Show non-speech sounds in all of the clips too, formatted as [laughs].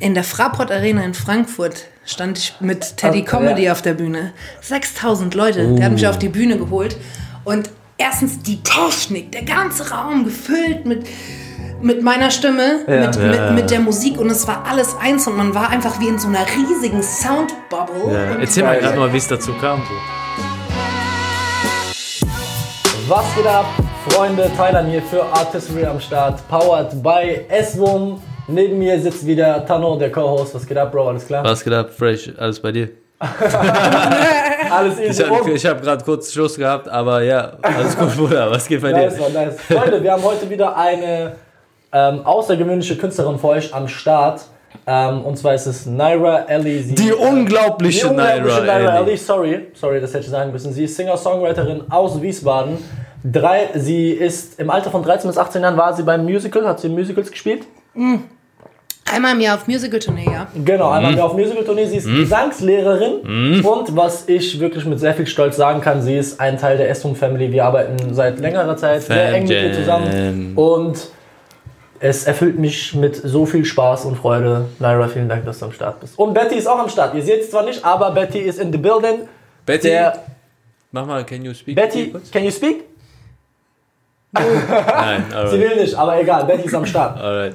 in der Fraport Arena in Frankfurt stand ich mit Teddy Ah, Comedy ja. auf der Bühne. 6000 Leute, der hat mich auf die Bühne geholt. Und erstens die Technik, der ganze Raum gefüllt mit, mit meiner Stimme, Ja. mit, Ja. mit, mit der Musik und es war alles eins und man war einfach wie in so einer riesigen Soundbubble. Ja, erzähl mal gerade mal, wie es dazu kam. So. Was geht ab, Freunde? Thailand hier für Artistry am Start. Powered by S-Wum. Neben mir sitzt wieder Tano, der Co-Host. Was geht ab, Bro? Alles klar? Was geht ab, Fresh? Alles bei dir? [laughs] Alles Ich easy. habe Und- hab gerade kurz Schluss gehabt, aber ja, alles gut, Bruder. Was geht bei Nice, dir? man, nice. Freunde, wir haben heute wieder eine ähm, außergewöhnliche Künstlerin für euch am Start. Ähm, und zwar ist es Naira Ellie. Sie, Die unglaubliche die unglaubliche Naira Naira Ellie. Ellie. Sorry, sorry, das hätte ich sagen müssen. Sie ist Singer-Songwriterin aus Wiesbaden. Drei, sie ist im Alter von 13 bis 18 Jahren war sie beim Musical, hat sie Musicals gespielt. Einmal im Jahr auf Musical-Tournee, ja. Genau, Mhm. einmal mehr auf Musical-Tournee. Sie ist Gesangslehrerin und was ich wirklich mit sehr viel Stolz sagen kann, sie ist ein Teil der Estum Family. Wir arbeiten seit längerer Zeit sehr eng mit ihr zusammen und es erfüllt mich mit so viel Spaß und Freude. Naira, vielen Dank, dass du am Start bist. Und Betty ist auch am Start. Ihr seht es zwar nicht, aber Betty ist in the building. Betty, Der mach mal, can you speak? Betty, can you speak? Nein, [laughs] Sie alright. will nicht, aber egal, Betty ist am Start. alright.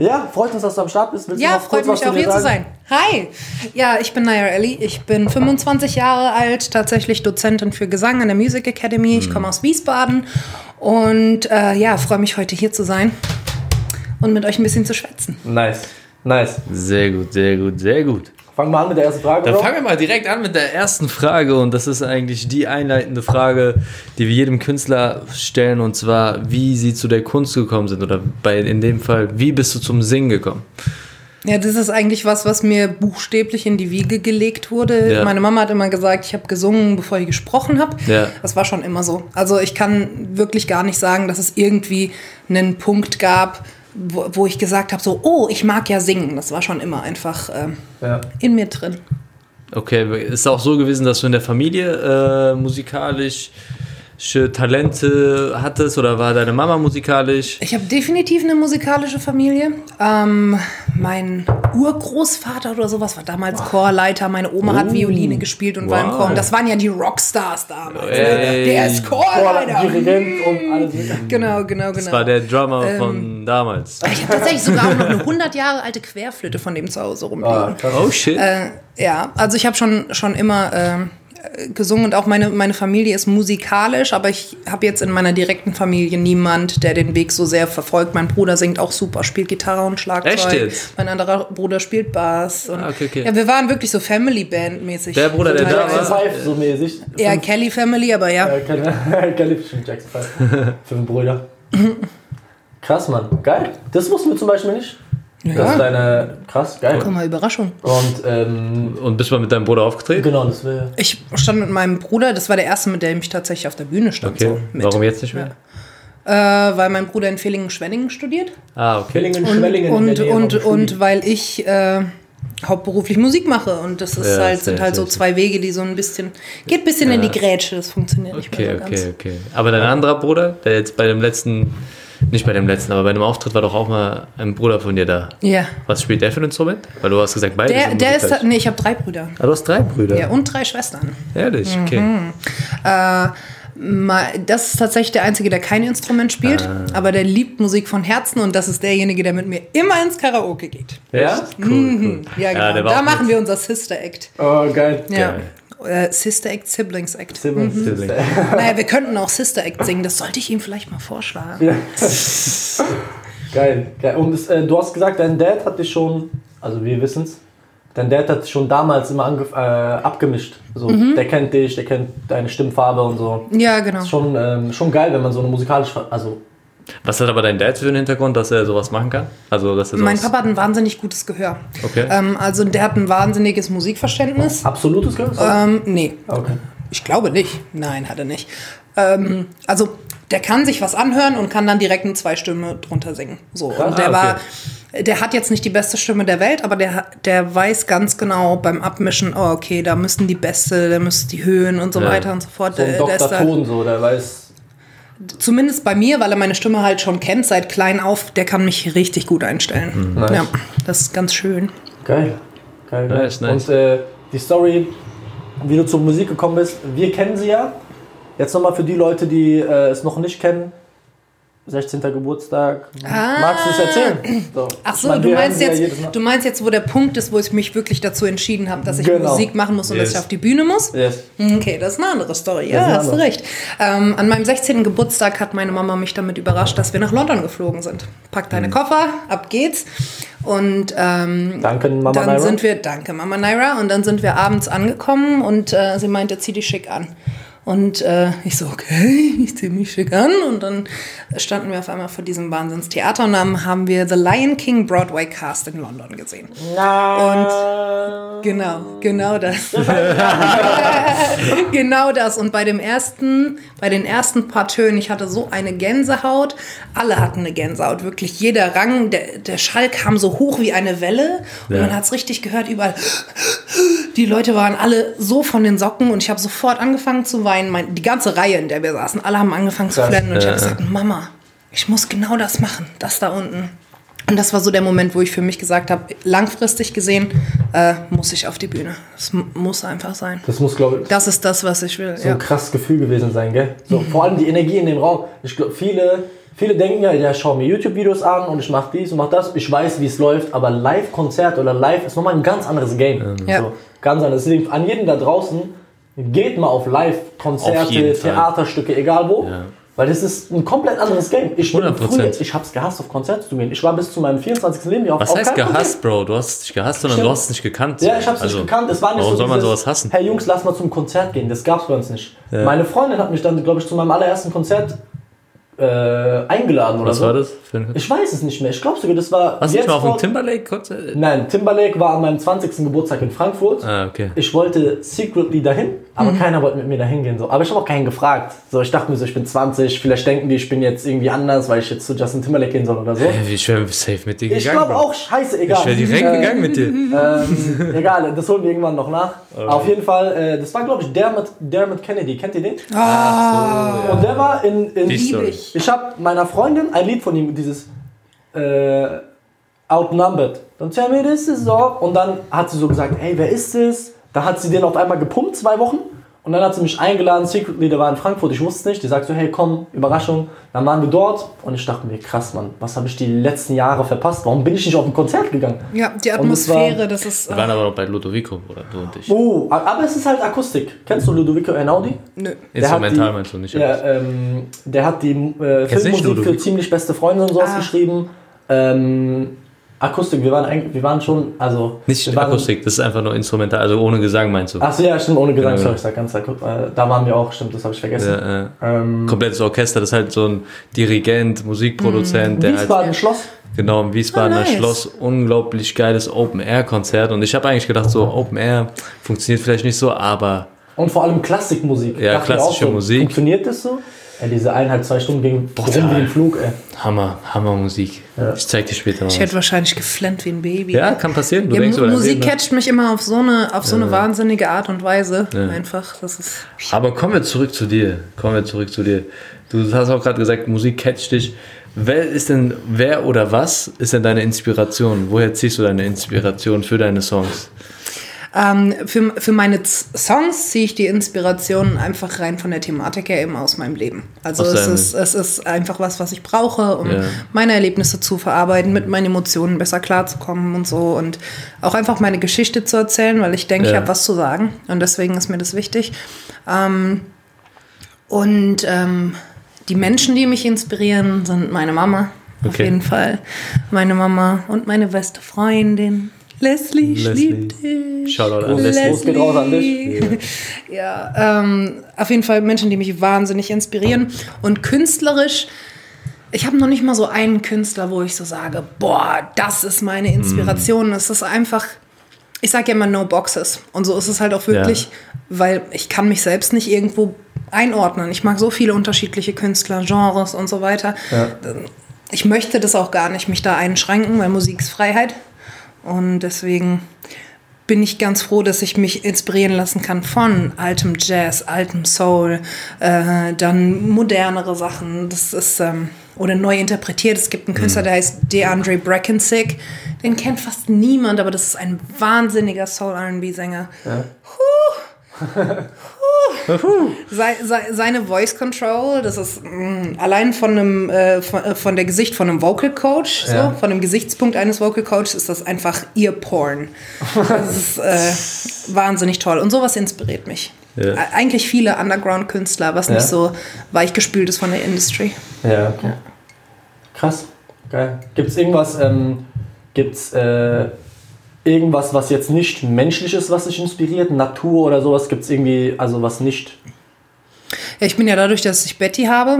Ja, freut uns, dass du am Start bist. Willst Ja, freut mich auch hier zu sagen? sein. Hi! Ja, ich bin Naira Ellie. Ich bin 25 Jahre alt, tatsächlich Dozentin für Gesang an der Music Academy. Ich komme aus Wiesbaden und äh, ja, freue mich heute hier zu sein und mit euch ein bisschen zu schwätzen. Nice, nice. Sehr gut, sehr gut, sehr gut. Fangen wir an mit der ersten Frage, Dann fangen wir mal direkt an mit der ersten Frage und das ist eigentlich die einleitende Frage, die wir jedem Künstler stellen und zwar, wie sie zu der Kunst gekommen sind oder bei, in dem Fall, wie bist du zum Singen gekommen? Ja, das ist eigentlich was, was mir buchstäblich in die Wiege gelegt wurde. Ja. Meine Mama hat immer gesagt, ich habe gesungen, bevor ich gesprochen habe. Ja. Das war schon immer so. Also ich kann wirklich gar nicht sagen, dass es irgendwie einen Punkt gab, wo, wo ich gesagt habe, so, oh, ich mag ja singen. Das war schon immer einfach ähm, Ja. in mir drin. Okay, ist auch so gewesen, dass du in der Familie äh, musikalische Talente hattest oder war deine Mama musikalisch? Ich habe definitiv eine musikalische Familie. Ähm, mein Urgroßvater oder sowas war damals Chorleiter. Meine Oma hat Violine gespielt und war im wow. Chor. Und das waren ja die Rockstars damals. Ne? Ey. Der ist Chorleiter. Dirigent und alles. Genau, genau, genau. Das war der Drummer Ähm, von damals. ich habe tatsächlich sogar auch noch eine 100 Jahre alte Querflöte von dem zu Hause rumliegen. Krass. Oh shit. Äh, ja, also ich habe schon, schon immer äh, gesungen und auch meine, meine Familie ist musikalisch, aber ich habe jetzt in meiner direkten Familie niemand, der den Weg so sehr verfolgt. Mein Bruder singt auch super, spielt Gitarre und Schlagzeug. Echt jetzt? Mein anderer Bruder spielt Bass. Und, Ah, okay, okay. Ja, wir waren wirklich so Family-Band-mäßig. Der Bruder, der da Jackson war. 5 so mäßig. Ja, Fünf- Kelly Family, aber ja. äh, Kelly, [laughs] Kelly bestimmt Jackson 5. Fünf Brüder. Krass, Mann. Geil. Das wussten wir zum Beispiel nicht. Das Ja. ist deine. Krass, geil. Guck mal, Überraschung. Und, ähm, Und bist du mal mit deinem Bruder aufgetreten? genau, das wäre. Ich stand mit meinem Bruder, das war der erste, mit dem ich tatsächlich auf der Bühne stand. Okay. So, mit. Warum jetzt nicht mehr? Äh, weil mein Bruder in Villingen-Schwenningen studiert. Ah, okay. Villingen, Und, Schwellingen. und, und, weil ich äh, hauptberuflich Musik mache und das ist Ja, halt, sehr, sind halt so zwei Wege, die so ein bisschen, geht ein bisschen in die Grätsche, das funktioniert nicht Okay, mehr so okay, ganz. okay. Aber dein anderer Bruder, der jetzt bei dem letzten, nicht bei dem letzten, aber bei dem Auftritt war doch auch mal ein Bruder von dir da. Ja. Was spielt der für ein Instrument? Weil du hast gesagt, beide Der, sind der ist, nee, ich habe drei Brüder. Ah, du hast drei Brüder. Ja, und drei Schwestern. Ehrlich, okay. Mhm. Äh, das ist tatsächlich der Einzige, der kein Instrument spielt, Ah. aber der liebt Musik von Herzen und das ist derjenige, der mit mir immer ins Karaoke geht. Ja? Cool, cool. Ja, genau. war da machen mit. wir unser Sister Act. Oh, geil. Ja. Geil. Äh, Sister Act, Siblings Act. Siblings. Sibling. Naja, wir könnten auch Sister Act singen, das sollte ich ihm vielleicht mal vorschlagen. Ja. geil, geil. Und es, äh, du hast gesagt, dein Dad hat dich schon, also wir wissen es, dein Dad hat dich schon damals immer äh, abgemischt. So, Mhm. Der kennt dich, der kennt deine Stimmfarbe und so. Ja, genau. Schon, ähm, schon geil, wenn man so eine musikalische, also Was hat aber dein Dad für einen Hintergrund, dass er sowas machen kann? Also, dass er sowas Mein Papa hat ein wahnsinnig gutes Gehör. Okay. Ähm, also der hat ein wahnsinniges Musikverständnis. absolutes Gehör? Ähm, nee, Okay. ich glaube nicht. Nein, hat er nicht. Ähm, also der kann sich was anhören und kann dann direkt eine zwei Stimme drunter singen. So. Und der Ah, war, der hat jetzt nicht die beste Stimme der Welt, aber der, der weiß ganz genau beim Abmischen, oh, okay, da müssen die Beste, da müssen die Höhen und so Ja. weiter und so fort. So ein Der- der ist Dr. da- Ton, so, der weiß. Zumindest bei mir, weil er meine Stimme halt schon kennt seit klein auf, der kann mich richtig gut einstellen. Nice. Ja, das ist ganz schön. Geil. Geil, geil. Nice, nice. Und äh, die Story, wie du zur Musik gekommen bist, wir kennen sie ja. Jetzt nochmal für die Leute, die äh, es noch nicht kennen. 16. Geburtstag. Magst du es erzählen? So. Ah. Ach so, meine, du meinst ja jetzt, Mal- du meinst jetzt, wo der Punkt ist, wo ich mich wirklich dazu entschieden habe, dass ich Genau. Musik machen muss und dass Yes. ich auf die Bühne muss? Yes. Okay, das ist eine andere Story. Ja, hast du recht. Ähm, an meinem 16. Geburtstag hat meine Mama mich damit überrascht, dass wir nach London geflogen sind. Pack deine Koffer, ab geht's. Und ähm, Danke, Mama dann Naira. sind wir, danke Mama Naira, und dann sind wir abends angekommen und äh, sie meinte, zieh dich schick an. Und äh, ich so, okay, [laughs] ich ziehe mich schick an. Und dann standen wir auf einmal vor diesem Wahnsinnstheater und dann haben wir The Lion King Broadway Cast in London gesehen. Und Genau, genau das. [laughs] [laughs] genau das. Und bei dem ersten, bei den ersten paar Tönen, ich hatte so eine Gänsehaut. Alle hatten eine Gänsehaut, wirklich. Jeder Rang, der, der Schall kam so hoch wie eine Welle. Und Ja. man hat es richtig gehört, überall. Die Leute waren alle so von den Socken und ich habe sofort angefangen zu weinen. Mein, die ganze Reihe, in der wir saßen, alle haben angefangen zu flennen. Und ich habe gesagt, Mama, ich muss genau das machen, das da unten. Und das war so der Moment, wo ich für mich gesagt habe, langfristig gesehen äh, muss ich auf die Bühne. Es mu- muss einfach sein. das muss, glaube ich, Das ist das, was ich will. so Ja. ein krasses Gefühl gewesen sein, gell? So, Vor allem die Energie in dem Raum. Ich glaube, viele, viele denken ja, ja, ich schaue mir YouTube-Videos an und ich mache dies und mache das. Ich weiß, wie es läuft, aber Live-Konzert oder Live ist nochmal ein ganz anderes Game. Ja. So, ganz anders. Deswegen an jeden da draußen, geht mal auf Live-Konzerte. Theaterstücke, egal wo. Ja. Weil das ist ein komplett anderes Game. Ich, bin 100%. früher, ich hab's gehasst, auf Konzerte zu gehen. Ich war bis zu meinem 24. Lebensjahr auf Was heißt gehasst, Bro? Du hast es nicht gehasst, sondern Stimmt. du hast es nicht gekannt. Ja, ich hab's Also, nicht gekannt. Es war nicht warum so soll man sowas hassen? Hey Jungs, lass mal zum Konzert gehen. Das gab's bei uns nicht. Meine Freundin hat mich dann, glaube ich, zu meinem allerersten Konzert äh, eingeladen oder Was so. war das? Für ein Ich weiß es nicht mehr. Ich glaube sogar, das war. Hast du nicht jetzt mal auf dem Timberlake-Konzert? Nein, Timberlake war an meinem 20. Geburtstag in Frankfurt. Ah, okay. Ich wollte secretly dahin, aber keiner wollte mit mir dahin gehen. So. Aber ich habe auch keinen gefragt. So, ich dachte mir so, ich bin 20, vielleicht denken die, ich bin jetzt irgendwie anders, weil ich jetzt zu Justin Timberlake gehen soll oder so. Ey, Ich wäre safe mit dir Ich gegangen, glaube Bro. auch, scheiße, egal. Ich wäre direkt Äh, gegangen mit dir. ähm, egal, das holen wir irgendwann noch nach. Auf jeden Fall, äh, das war, glaube ich, Dermot, Dermot Kennedy. Kennt ihr den? Ah, Und der war in. in Story. Ich. habe meiner Freundin ein Lied von ihm, dieses äh, Outnumbered. Don't tell me this is all. Und dann hat sie so gesagt, hey, wer ist das? Da hat sie den auf einmal gepumpt, zwei Wochen. Und dann hat sie mich eingeladen, Secretly, der war in Frankfurt, ich wusste es nicht. Die sagt so, hey, komm, Überraschung. Dann waren wir dort und ich dachte mir, krass, Mann, was habe ich die letzten Jahre verpasst? Warum bin ich nicht auf ein Konzert gegangen? ja, die Und es war- Atmosphäre, das ist. Wir Äh, waren aber noch bei Ludovico, oder du und ich. Oh, aber es ist halt Akustik. Kennst du Ludovico Einaudi? nö. Instrumental die- meinst du nicht? Ja, ähm, der hat die äh, Filmmusik für ziemlich beste Freunde und sowas Ah. geschrieben. Ähm, Akustik, wir waren eigentlich, wir waren schon, also Nicht Akustik, das ist einfach nur instrumental, also ohne Gesang meinst du? Achso, ja, stimmt, ohne Gesang, Ja. sorry, ich sag ganz äh, Da waren wir auch, stimmt, das habe ich vergessen. Ja, äh, Ähm, komplettes Orchester, das ist halt so ein Dirigent, Musikproduzent, der halt Wiesbaden Schloss. genau im Wiesbadener Ah, nice. Schloss unglaublich geiles Open-Air-Konzert und ich habe eigentlich gedacht, so Open-Air funktioniert vielleicht nicht so, aber Und vor allem Klassikmusik. Ja, Dachte ich klassische auch so. Musik. Funktioniert das so? Ja, diese eineinhalb, zwei Stunden ging rum wie ein Flug, ey. Hammer, Hammer Musik. Ich zeig dir später mal. Ich was. hätte wahrscheinlich geflennt wie ein Baby. Ja, kann passieren. Du Ja, denkst Musik Leben nach. catcht mich immer auf so eine, auf so eine wahnsinnige Art und Weise. Einfach, das ist. Aber kommen wir zurück zu dir. Kommen wir zurück zu dir. Du hast auch gerade gesagt, Musik catcht dich. Wer ist denn, wer oder was ist denn deine Inspiration? Woher ziehst du deine Inspiration für deine Songs? Ähm, für, für meine Z Songs ziehe ich die Inspiration einfach rein von der Thematik her eben aus meinem Leben. Also Aus es ist, es ist einfach was, was ich brauche, um Ja. meine Erlebnisse zu verarbeiten, mit meinen Emotionen besser klarzukommen und so und auch einfach meine Geschichte zu erzählen, weil ich denke, ich Ja. habe was zu sagen und deswegen ist mir das wichtig. Ähm, und ähm, die Menschen, die mich inspirieren, sind meine Mama. Auf Okay. jeden Fall. Meine Mama und meine beste Freundin. Leslie, ich Leslie. lieb dich. Shoutout an Leslie. Geht raus an dich. Ja, ähm, auf jeden Fall Menschen, die mich wahnsinnig inspirieren. Und künstlerisch, ich habe noch nicht mal so einen Künstler, wo ich so sage, boah, das ist meine Inspiration. Es ist einfach, ich sage ja immer no boxes. Und so ist es halt auch wirklich, weil ich kann mich selbst nicht irgendwo einordnen. Ich mag so viele unterschiedliche Künstler, Genres und so weiter. Ich möchte das auch gar nicht, mich da einschränken, weil Musik ist Freiheit. Und deswegen bin ich ganz froh, dass ich mich inspirieren lassen kann von altem Jazz, altem Soul, äh, dann modernere Sachen. Das ist ähm, oder neu interpretiert. Es gibt einen Künstler, der heißt DeAndre Brackensick. Den kennt fast niemand, aber das ist ein wahnsinniger Soul R&B-Sänger. Sei, sei, seine Voice Control, das ist mh, allein von einem äh, von, äh, von der Gesicht von einem Vocal Coach, so, Ja. von dem Gesichtspunkt eines Vocal Coaches ist das einfach Ear Porn. Das ist äh, wahnsinnig toll und sowas inspiriert mich. Ja. Eigentlich viele Underground Künstler, was Ja. nicht so weichgespült ist von der Industry. Ja, okay. Krass. Geil. Gibt es irgendwas, ähm, gibt's, äh, irgendwas, was jetzt nicht menschlich ist, was dich inspiriert? Natur oder sowas? Gibt es irgendwie, also was nicht? Ja, ich bin ja dadurch, dass ich Betty habe,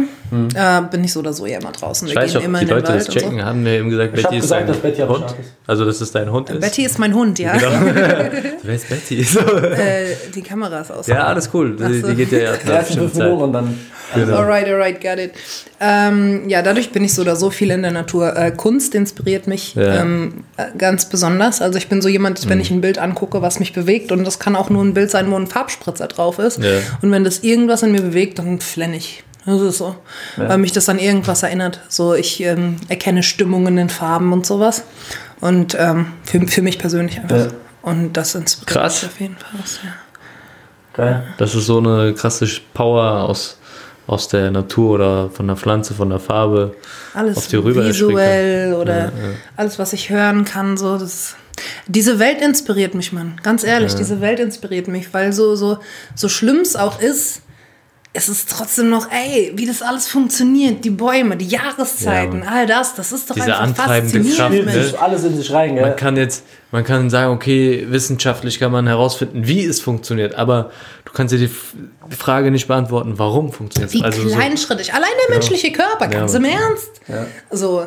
äh, bin ich so oder so ja immer draußen. Ich Wir weiß gehen nicht, immer die in den Leute das Wald und checken. Haben wir eben gesagt, Ich Betty ist gesagt, dein dass Betty Hund? ist. Also, dass es dein Hund so. ist? Betty ist mein Hund, ja. [laughs] Wer ist Betty? So. äh, die Kamera ist aus. Ja, alles cool. Die, so. die geht ja [laughs] ja Die ersten fünf Minuten und dann. Genau. Alright, alright, got it. Ähm, ja, dadurch bin ich so oder so viel in der Natur. Äh, Kunst inspiriert mich Ja. ähm, äh, ganz besonders. Also ich bin so jemand, wenn ich ein Bild angucke, was mich bewegt und das kann auch nur ein Bild sein, wo ein Farbspritzer drauf ist. Ja. Und wenn das irgendwas in mir bewegt, dann flenne ich. Das ist so. Weil mich das an irgendwas erinnert. So, ich ähm, erkenne Stimmungen in Farben und sowas. Und ähm, für, für mich persönlich einfach. Ja. Und das inspiriert Krass. mich auf jeden Fall. Ja. Geil. Das ist so eine krasse Power aus, aus der Natur oder von der Pflanze, von der Farbe. alles auf die rüber visuell oder Ja, ja. alles, was ich hören kann, so das. Diese Welt inspiriert mich, Mann. Ganz ehrlich, diese Welt inspiriert mich, weil so so so schlimm es auch ist, es ist trotzdem noch, ey, wie das alles funktioniert, die Bäume, die Jahreszeiten, Ja, all das, das ist doch Diese einfach antreibende faszinierend. Kraft, ne? sich alles in sich rein, gell? Man kann jetzt, man kann sagen, okay, wissenschaftlich kann man herausfinden, wie es funktioniert, aber du kannst dir die Frage nicht beantworten, warum funktioniert es. Wie Also so, kleinschrittig. Allein der menschliche Körper, ganz Ja. im Ernst. So,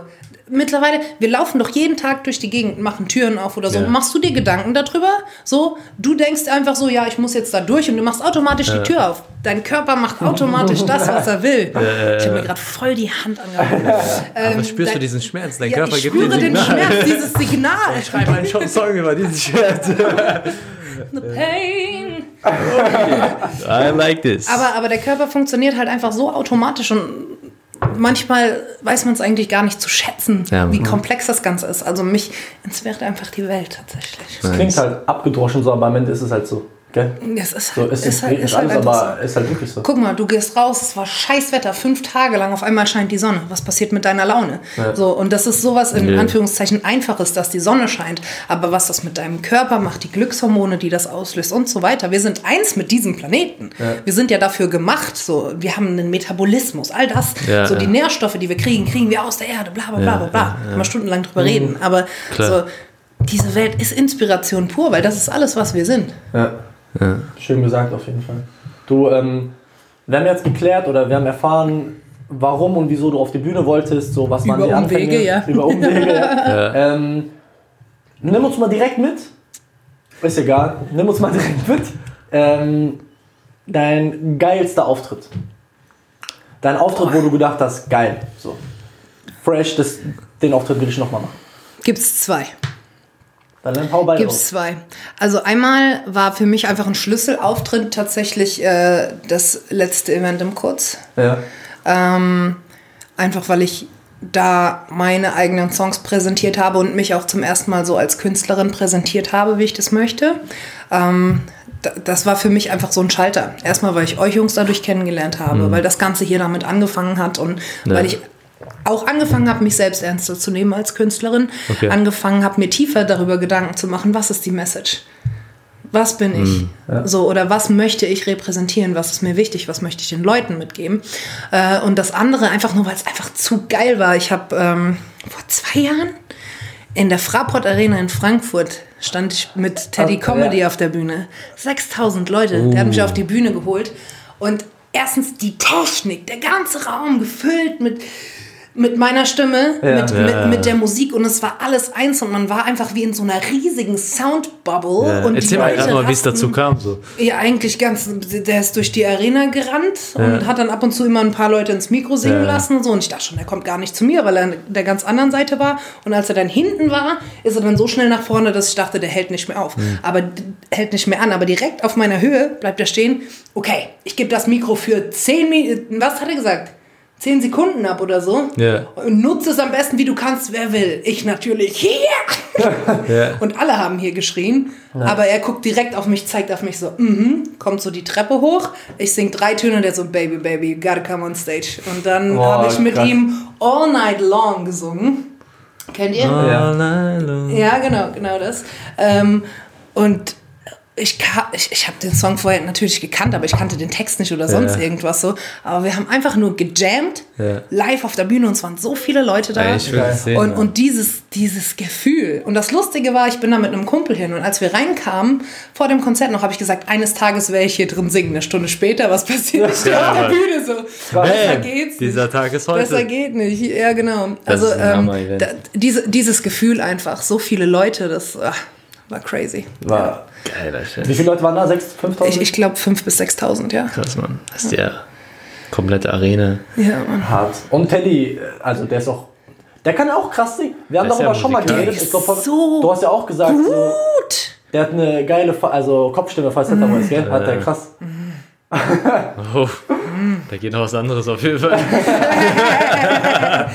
mittlerweile, wir laufen doch jeden Tag durch die Gegend, machen Türen auf oder so. Ja. Machst du dir Gedanken darüber? So, du denkst einfach so, ja, ich muss jetzt da durch und du machst automatisch die Tür auf. Dein Körper macht automatisch [laughs] das, was er will. Ich habe mir gerade voll die Hand angehauen. [laughs] aber spürst du dein- diesen Schmerz? Dein Ja, Körper ich gibt dir spüre den Signal. Schmerz, dieses Signal. [laughs] Schreib einen schon Song über diesen Schmerz. The pain. I like this. Aber, aber der Körper funktioniert halt einfach so automatisch und manchmal weiß man es eigentlich gar nicht zu schätzen, Ja. wie komplex das Ganze ist. Also mich inspiriert einfach die Welt tatsächlich. Das klingt halt abgedroschen so, aber am Ende ist es halt so. Gell? Es ist, So, halt, es ist, ist, halt, ist halt alles, so. aber ist halt wirklich so. Guck mal, du gehst raus, es war scheiß Wetter, fünf Tage lang, auf einmal scheint die Sonne. Was passiert mit deiner Laune? So, und das ist sowas in Ja. Anführungszeichen Einfaches, dass die Sonne scheint. Aber was das mit deinem Körper macht, die Glückshormone, die das auslöst und so weiter. Wir sind eins mit diesem Planeten. Wir sind ja dafür gemacht. So, wir haben einen Metabolismus, all das. Ja, so die ja. Nährstoffe, die wir kriegen, kriegen wir aus der Erde, bla bla bla bla bla. Kann man stundenlang drüber reden. Aber Klar. so, diese Welt ist Inspiration pur, weil das ist alles, was wir sind. Ja. Schön gesagt auf jeden Fall. Du, ähm, wir haben jetzt geklärt oder wir haben erfahren, warum und wieso du auf die Bühne wolltest, so was waren Über die Anfänge. Umwege, ja. Über Umwege, ja. [laughs] Ähm, nimm uns mal direkt mit. Ist egal. Nimm uns mal direkt mit. Ähm, dein geilster Auftritt. Dein Auftritt, wo du gedacht hast, geil. So. Fresh, das, den Auftritt will ich nochmal machen. Gibt's zwei. Dann nimm hau beide Gibt raus. es zwei. Also einmal war für mich einfach ein Schlüsselauftritt tatsächlich äh, das letzte Event im Kurz. Ja. Ähm, einfach weil ich da meine eigenen Songs präsentiert habe und mich auch zum ersten Mal so als Künstlerin präsentiert habe, wie ich das möchte. Ähm, da- das war für mich einfach so ein Schalter. Erstmal, weil ich euch Jungs dadurch kennengelernt habe, weil das Ganze hier damit angefangen hat und Ja. weil ich auch angefangen habe, mich selbst ernster zu nehmen als Künstlerin, Okay. angefangen habe, mir tiefer darüber Gedanken zu machen, was ist die Message? Was bin ich? So, oder was möchte ich repräsentieren? Was ist mir wichtig? Was möchte ich den Leuten mitgeben? Äh, und das andere einfach nur, weil es einfach zu geil war. Ich habe ähm, vor zwei Jahren in der Fraport Arena in Frankfurt stand ich mit Teddy Ah, Comedy ja. auf der Bühne. 6000 Leute, der hat mich auf die Bühne geholt. Und erstens die Technik, der ganze Raum gefüllt mit mit meiner Stimme, Ja. mit, Ja. mit, mit der Musik und es war alles eins und man war einfach wie in so einer riesigen Soundbubble. Ja. Und Erzähl mal Leute erstmal, wie es dazu kam. So. Ja, eigentlich ganz. Der ist durch die Arena gerannt und hat dann ab und zu immer ein paar Leute ins Mikro singen lassen und so. Und ich dachte schon, der kommt gar nicht zu mir, weil er an der ganz anderen Seite war. Und als er dann hinten war, ist er dann so schnell nach vorne, dass ich dachte, der hält nicht mehr auf. Hm. Aber hält nicht mehr an. Aber direkt auf meiner Höhe bleibt er stehen. Okay, ich gebe das Mikro für 10 Minuten. Was hat er gesagt? 10 Sekunden ab oder so. Ja. Und nutze es am besten, wie du kannst, wer will. Ich natürlich hier. [laughs] Ja. Und alle haben hier geschrien. Aber er guckt direkt auf mich, zeigt auf mich so, mhm, kommt so die Treppe hoch. Ich sing drei Töne und der so, Baby, Baby, you gotta come on stage. Und dann Boah, habe ich mit krass. ihm All Night Long gesungen. Kennt ihr? Ja. All night long. Ja, genau, genau das. Ähm, und ich, ich, ich habe den Song vorher natürlich gekannt, aber ich kannte den Text nicht oder sonst Ja. irgendwas so. Aber wir haben einfach nur gejammt, Ja. live auf der Bühne und es waren so viele Leute da. Ey, ich will sehen. Und, dieses, dieses Gefühl. Und das Lustige war, ich bin da mit einem Kumpel hin. Und als wir reinkamen, vor dem Konzert noch, habe ich gesagt, eines Tages werde ich hier drin singen. Eine Stunde später, was passiert? [laughs] Ich stehe Ja, auf der. Bühne so. Besser Bam, geht's dieser nicht. Tag ist heute. Besser geht nicht. Ja, genau. Das also ähm, da, diese, dieses Gefühl einfach, so viele Leute, das ach, war crazy. War, Geiler Shit. wie viele Leute waren da? 6.000, 5.000? Ich, ich glaube 5.000 bis 6.000, ja. Krass, Mann. Das ist ja komplette Arena. Ja, Mann. Hart. Und Teddy, also der ist auch. Der kann ja auch krass singen. Wir haben darüber ja schon mal geredet. Ich glaub, So du hast ja auch gesagt, so, Gut. der hat eine geile also Kopfstimme, falls das damals, gell? Hat der krass. [laughs] Oh, da geht noch was anderes auf jeden Fall. [laughs]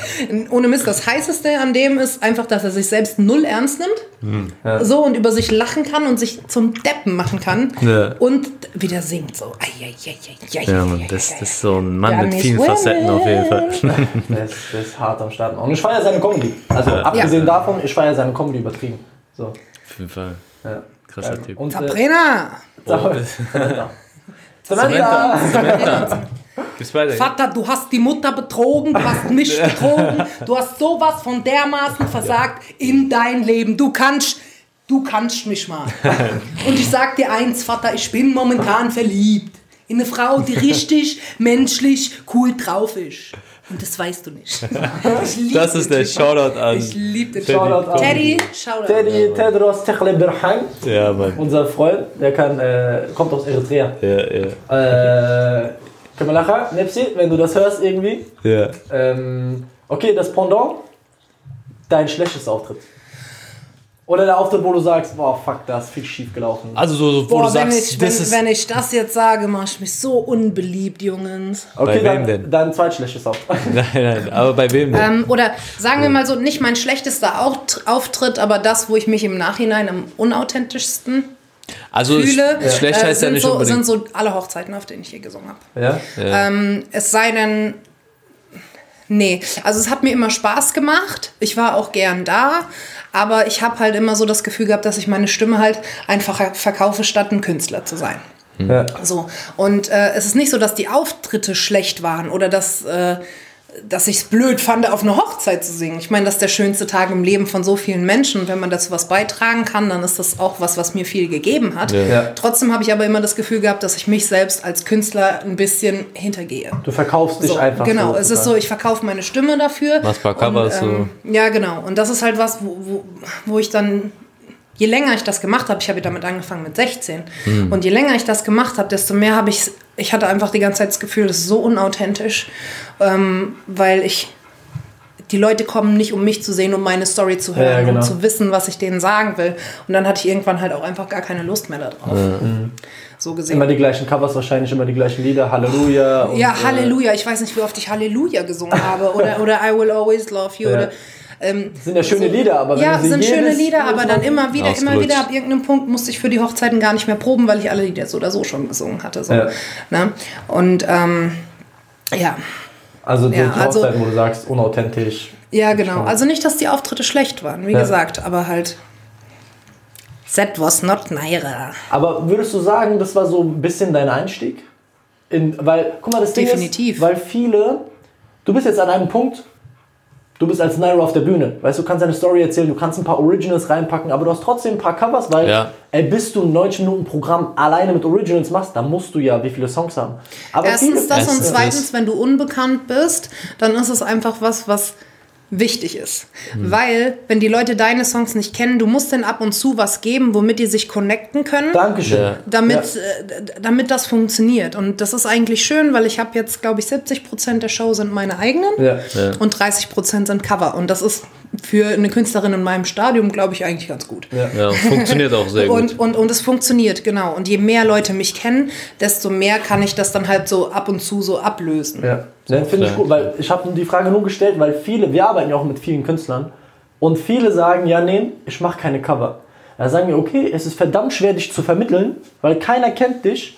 Ohne Mist, das Heißeste an dem ist einfach, dass er sich selbst null ernst nimmt. So und über sich lachen kann und sich zum Deppen machen kann. Ja. Und wieder singt so. Ja, Mann, das, das ist so ein Mann Ja, mit vielen. Facetten auf jeden Fall. [laughs] Ist, der ist hart am Start. Und ich feiere seine Comedy. Also abgesehen davon, ich feiere seine Comedy übertrieben. So. Auf jeden Fall. Ja. Krasser Ähm, Typ. Und, äh, Sabrina! Samantha. Samantha. Samantha. [laughs] Weiter? Vater, du hast die Mutter betrogen, du hast mich betrogen, du hast sowas von dermaßen versagt in dein Leben. Du kannst, du kannst mich mal. [laughs] Und ich sag dir eins, Vater, ich bin momentan verliebt in eine Frau, die richtig menschlich cool drauf ist. Und das weißt du nicht. [laughs] Das ist der. Shoutout an. Ich lieb den Teddy. Shoutout an- Teddy, Shoutout. Teddy Tedros Teklebirhan, Ja, Mann. unser Freund, der kann, äh, kommt aus Eritrea. Ja, ja. Äh, Kamalacha, Nepsi, wenn du das hörst irgendwie. Ja. Ähm, okay, das Pendant, dein schlechtes Auftritt. Oder der Auftritt, wo du sagst, boah, fuck, da ist viel schief gelaufen. Also, so, so, wo Boah, du wenn, sagst, ich, das wenn, ist. wenn ich das jetzt sage, mach ich mich so unbeliebt, Jungs. Okay, bei dann, wem denn? Dein zweitschlechtes Auftritt. [laughs] Nein, nein, aber bei wem denn? Ähm, oder sagen wir mal so, nicht mein schlechtester Auft- Auftritt, aber das, wo ich mich im Nachhinein am unauthentischsten Also, fühle, es- schlecht äh, heißt ja sind, nicht so, unbedingt. sind so alle Hochzeiten, auf denen ich je gesungen habe. Ja? ja. Ähm, es sei denn, nee, also es hat mir immer Spaß gemacht. Ich war auch gern da, aber ich habe halt immer so das Gefühl gehabt, dass ich meine Stimme halt einfach verkaufe, statt ein Künstler zu sein. ja. So. Und äh, es ist nicht so, dass die Auftritte schlecht waren oder dass, äh, dass ich es blöd fand, auf einer Hochzeit zu singen. Ich meine, das ist der schönste Tag im Leben von so vielen Menschen. Und wenn man dazu was beitragen kann, dann ist das auch was, was mir viel gegeben hat. Ja. Ja. Trotzdem habe ich aber immer das Gefühl gehabt, dass ich mich selbst als Künstler ein bisschen hintergehe. Du verkaufst dich So, einfach genau, so. es ist so, ich verkaufe meine Stimme dafür. Machst paar Covers, und, ähm, Ja, genau. Und das ist halt was, wo, wo, wo ich dann, je länger ich das gemacht habe, ich habe ja damit angefangen mit 16, Hm. und je länger ich das gemacht habe, desto mehr habe ich, ich hatte einfach die ganze Zeit das Gefühl, das ist so unauthentisch, ähm, weil ich, die Leute kommen nicht, um mich zu sehen, um meine Story zu hören, Ja, genau. um zu wissen, was ich denen sagen will. Und dann hatte ich irgendwann halt auch einfach gar keine Lust mehr darauf. So gesehen. Immer die gleichen Covers wahrscheinlich, immer die gleichen Lieder. Halleluja. und, Ja, äh, Halleluja. Ich weiß nicht, wie oft ich Halleluja gesungen habe oder, oder I will always love you. Ja. Oder, ähm, Sind ja schöne Lieder, aber wenn ja, sind schöne Lieder, aber dann immer wieder, immer wieder ab irgendeinem Punkt musste ich für die Hochzeiten gar nicht mehr proben, weil ich alle Lieder so oder so schon gesungen hatte. So. Ja. Ne? Und ähm, ja. Also die Ja, also- Hochzeiten, wo du sagst, unauthentisch. Ja, genau. Also nicht, dass die Auftritte schlecht waren, wie Ja. gesagt, aber halt. That was not Naira. Aber würdest du sagen, das war so ein bisschen dein Einstieg? In, weil, guck mal, das Ding Definitiv. ist, weil viele, du bist jetzt an einem Punkt, du bist als Nairo auf der Bühne. Weißt du, du kannst deine Story erzählen, du kannst ein paar Originals reinpacken, aber du hast trotzdem ein paar Covers, weil, Ja. ey, bis du ein 90 Minuten Programm alleine mit Originals machst, dann musst du ja wie viele Songs haben. Aber Erstens viele, das und zweitens, wenn du unbekannt bist, dann ist es einfach was, was wichtig ist. Weil, wenn die Leute deine Songs nicht kennen, du musst denen ab und zu was geben, womit die sich connecten können. Dankeschön. Ja. damit, Ja. äh, damit das funktioniert. Und das ist eigentlich schön, weil ich habe jetzt, glaube ich, 70 Prozent der Show sind meine eigenen Ja. Ja. und 30 Prozent sind Cover. Und das ist für eine Künstlerin in meinem Stadium, glaube ich, eigentlich ganz gut. Ja, funktioniert auch sehr gut. Und, und, und es funktioniert, genau. Und je mehr Leute mich kennen, desto mehr kann ich das dann halt so ab und zu so ablösen. Ja, ne, finde ich gut, weil ich habe die Frage nur gestellt, weil viele, wir arbeiten ja auch mit vielen Künstlern und viele sagen, ja, nee, ich mache keine Cover. Da sagen wir, okay, es ist verdammt schwer, dich zu vermitteln, weil keiner kennt dich.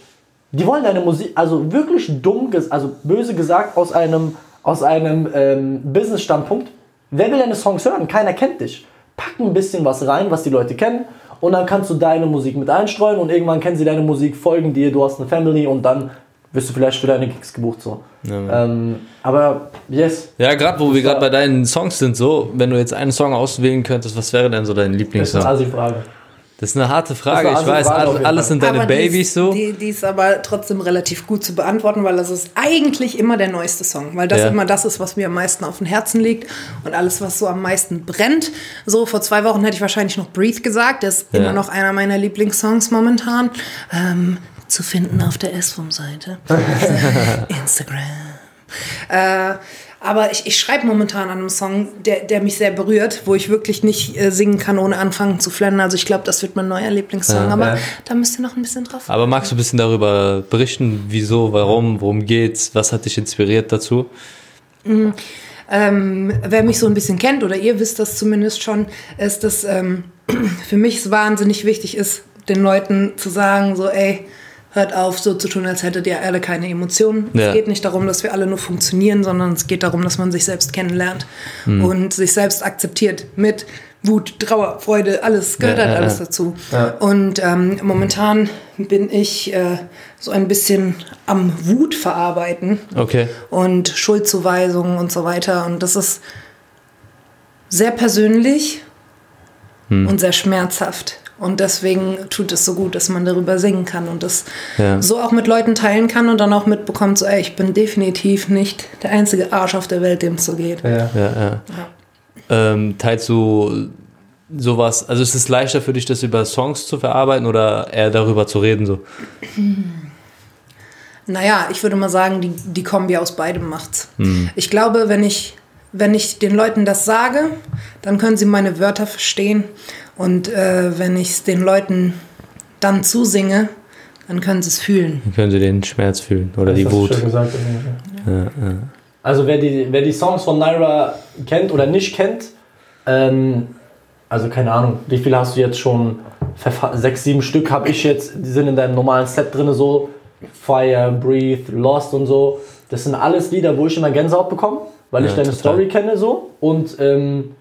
Die wollen deine Musik, also wirklich dumm, also böse gesagt, aus einem, aus einem ähm, Business-Standpunkt. Wer will deine Songs hören? Keiner kennt dich. Pack ein bisschen was rein, was die Leute kennen und dann kannst du deine Musik mit einstreuen und irgendwann kennen sie deine Musik, folgen dir, du hast eine Family und dann wirst du vielleicht für deine Gigs gebucht. So. ähm, aber yes, Ja, gerade wo wir gerade bei deinen Songs sind, so, wenn du jetzt einen Song auswählen könntest, was wäre denn so dein das ist Lieblingssong? eine Asi-Frage. Das ist eine harte Frage. Das Ich eine weiß, Frage alles, sind deine Aber die Babys ist, so. Die, die ist aber trotzdem relativ gut zu beantworten, weil das ist eigentlich immer der neueste Song, weil das Ja. immer das ist, was mir am meisten auf dem Herzen liegt und alles, was so am meisten brennt. So, vor zwei Wochen hätte ich wahrscheinlich noch Breathe gesagt, der ist Ja. immer noch einer meiner Lieblingssongs momentan. Ähm, zu finden auf der S-Vom-Seite. [laughs] Instagram. Äh, aber ich, ich schreibe momentan an einem Song, der, der mich sehr berührt, wo ich wirklich nicht äh, singen kann, ohne anfangen zu flennen. Also ich glaube, das wird mein neuer Lieblingssong. Ja. aber Ja. da müsst ihr noch ein bisschen drauf. Aber magst du ein bisschen darüber berichten, wieso, warum, worum geht's, was hat dich inspiriert dazu? Ähm, wer mich so ein bisschen kennt, oder ihr wisst das zumindest schon, ist, dass ähm, [clears throat] für mich es wahnsinnig wichtig ist, den Leuten zu sagen, so, ey, hört auf, so zu tun, als hättet ihr alle keine Emotionen. Ja. Es geht nicht darum, dass wir alle nur funktionieren, sondern es geht darum, dass man sich selbst kennenlernt Hm. und sich selbst akzeptiert mit Wut, Trauer, Freude, alles gehört Ja, halt ja, alles ja. dazu. Ja. Und ähm, momentan bin ich äh, so ein bisschen am Wut verarbeiten Okay. und Schuldzuweisungen und so weiter. Und das ist sehr persönlich und sehr schmerzhaft. Und deswegen tut es so gut, dass man darüber singen kann und das Ja. so auch mit Leuten teilen kann und dann auch mitbekommt, so, ey, ich bin definitiv nicht der einzige Arsch auf der Welt, dem es so geht. Ja. Ja, ja. Ähm, teilst du sowas, also ist es leichter für dich, das über Songs zu verarbeiten oder eher darüber zu reden? So? Naja, ich würde mal sagen, die, die Kombi aus beidem macht's. Ich glaube, wenn ich, wenn ich den Leuten das sage, dann können sie meine Wörter verstehen. Und äh, wenn ich es den Leuten dann zusinge, dann können sie es fühlen. Dann können sie den Schmerz fühlen oder die Das du Wut. gesagt, Also wer die, wer die Songs von Naira kennt oder nicht kennt, ähm, also keine Ahnung, wie viele hast du jetzt schon? Sechs, sieben Stück habe ich jetzt, die sind in deinem normalen Set drin, so Fire, Breathe, Lost und so. Das sind alles Lieder, wo ich immer Gänsehaut bekomme, weil ich Ja, deine total. Story kenne so und ähm,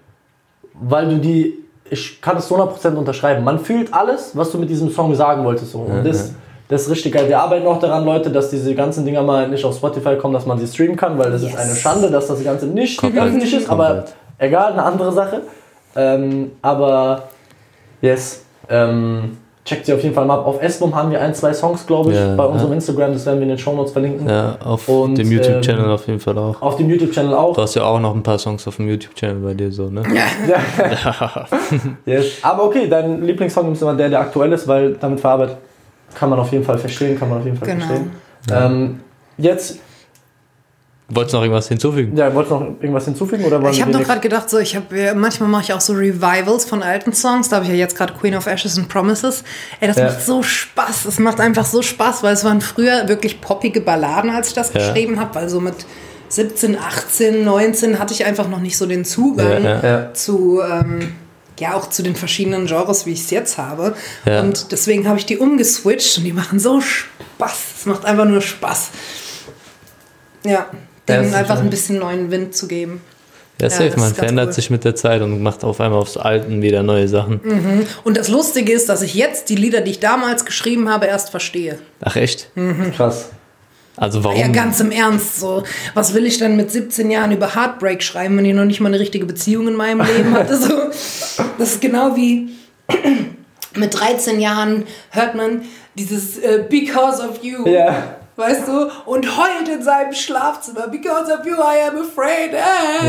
weil du die, ich kann es zu 100% unterschreiben. Man fühlt alles, was du mit diesem Song sagen wolltest. So. Und das, das ist richtig geil. Wir arbeiten auch daran, Leute, dass diese ganzen Dinger mal nicht auf Spotify kommen, dass man sie streamen kann, weil das ist Yes. eine Schande, dass das Ganze nicht öffentlich ist, aber Komplett. egal, eine andere Sache. Ähm, aber yes, ähm, checkt sie auf jeden Fall mal ab. Auf S-Bom haben wir ein, zwei Songs, glaube ich, Ja, bei unserem ja. Instagram, das werden wir in den Shownotes verlinken. Ja, auf Und, dem YouTube-Channel ähm, auf jeden Fall auch. Auf dem YouTube-Channel auch. Du hast ja auch noch ein paar Songs auf dem YouTube-Channel bei dir so, ne? [laughs] Yes. Aber okay, dein Lieblingssong ist immer der, der aktuell ist, weil damit verarbeitet kann man auf jeden Fall verstehen, kann man auf jeden Fall Genau. verstehen. Ähm, jetzt, Wolltest du noch irgendwas hinzufügen? ja, wolltest du noch irgendwas hinzufügen oder Ich habe noch gerade gedacht, so ich habe manchmal mache ich auch so Revivals von alten Songs. Da habe ich ja jetzt gerade Queen of Ashes and Promises. Ey, das Ja. macht so Spaß. Es macht einfach so Spaß, weil es waren früher wirklich poppige Balladen, als ich das Ja. geschrieben habe. Weil so mit 17, 18, 19 hatte ich einfach noch nicht so den Zugang Ja, ja. zu ähm, ja auch zu den verschiedenen Genres, wie ich es jetzt habe. Ja. Und deswegen habe ich die umgeswitcht und die machen so Spaß. Es macht einfach nur Spaß. Ja, Ist einfach ein bisschen neuen Wind zu geben. Ja, Ja, safe, man verändert cool. sich mit der Zeit und macht auf einmal aufs Alten wieder neue Sachen. Und das Lustige ist, dass ich jetzt die Lieder, die ich damals geschrieben habe, erst verstehe. Ach echt? Krass. Also warum? Ja, ganz im Ernst. So, was will ich denn mit 17 Jahren über Heartbreak schreiben, wenn ich noch nicht mal eine richtige Beziehung in meinem Leben hatte? So, [laughs] das ist genau wie mit 13 Jahren hört man dieses äh, Because of You. Ja. Weißt du? Und heult in seinem Schlafzimmer, because of you I am afraid.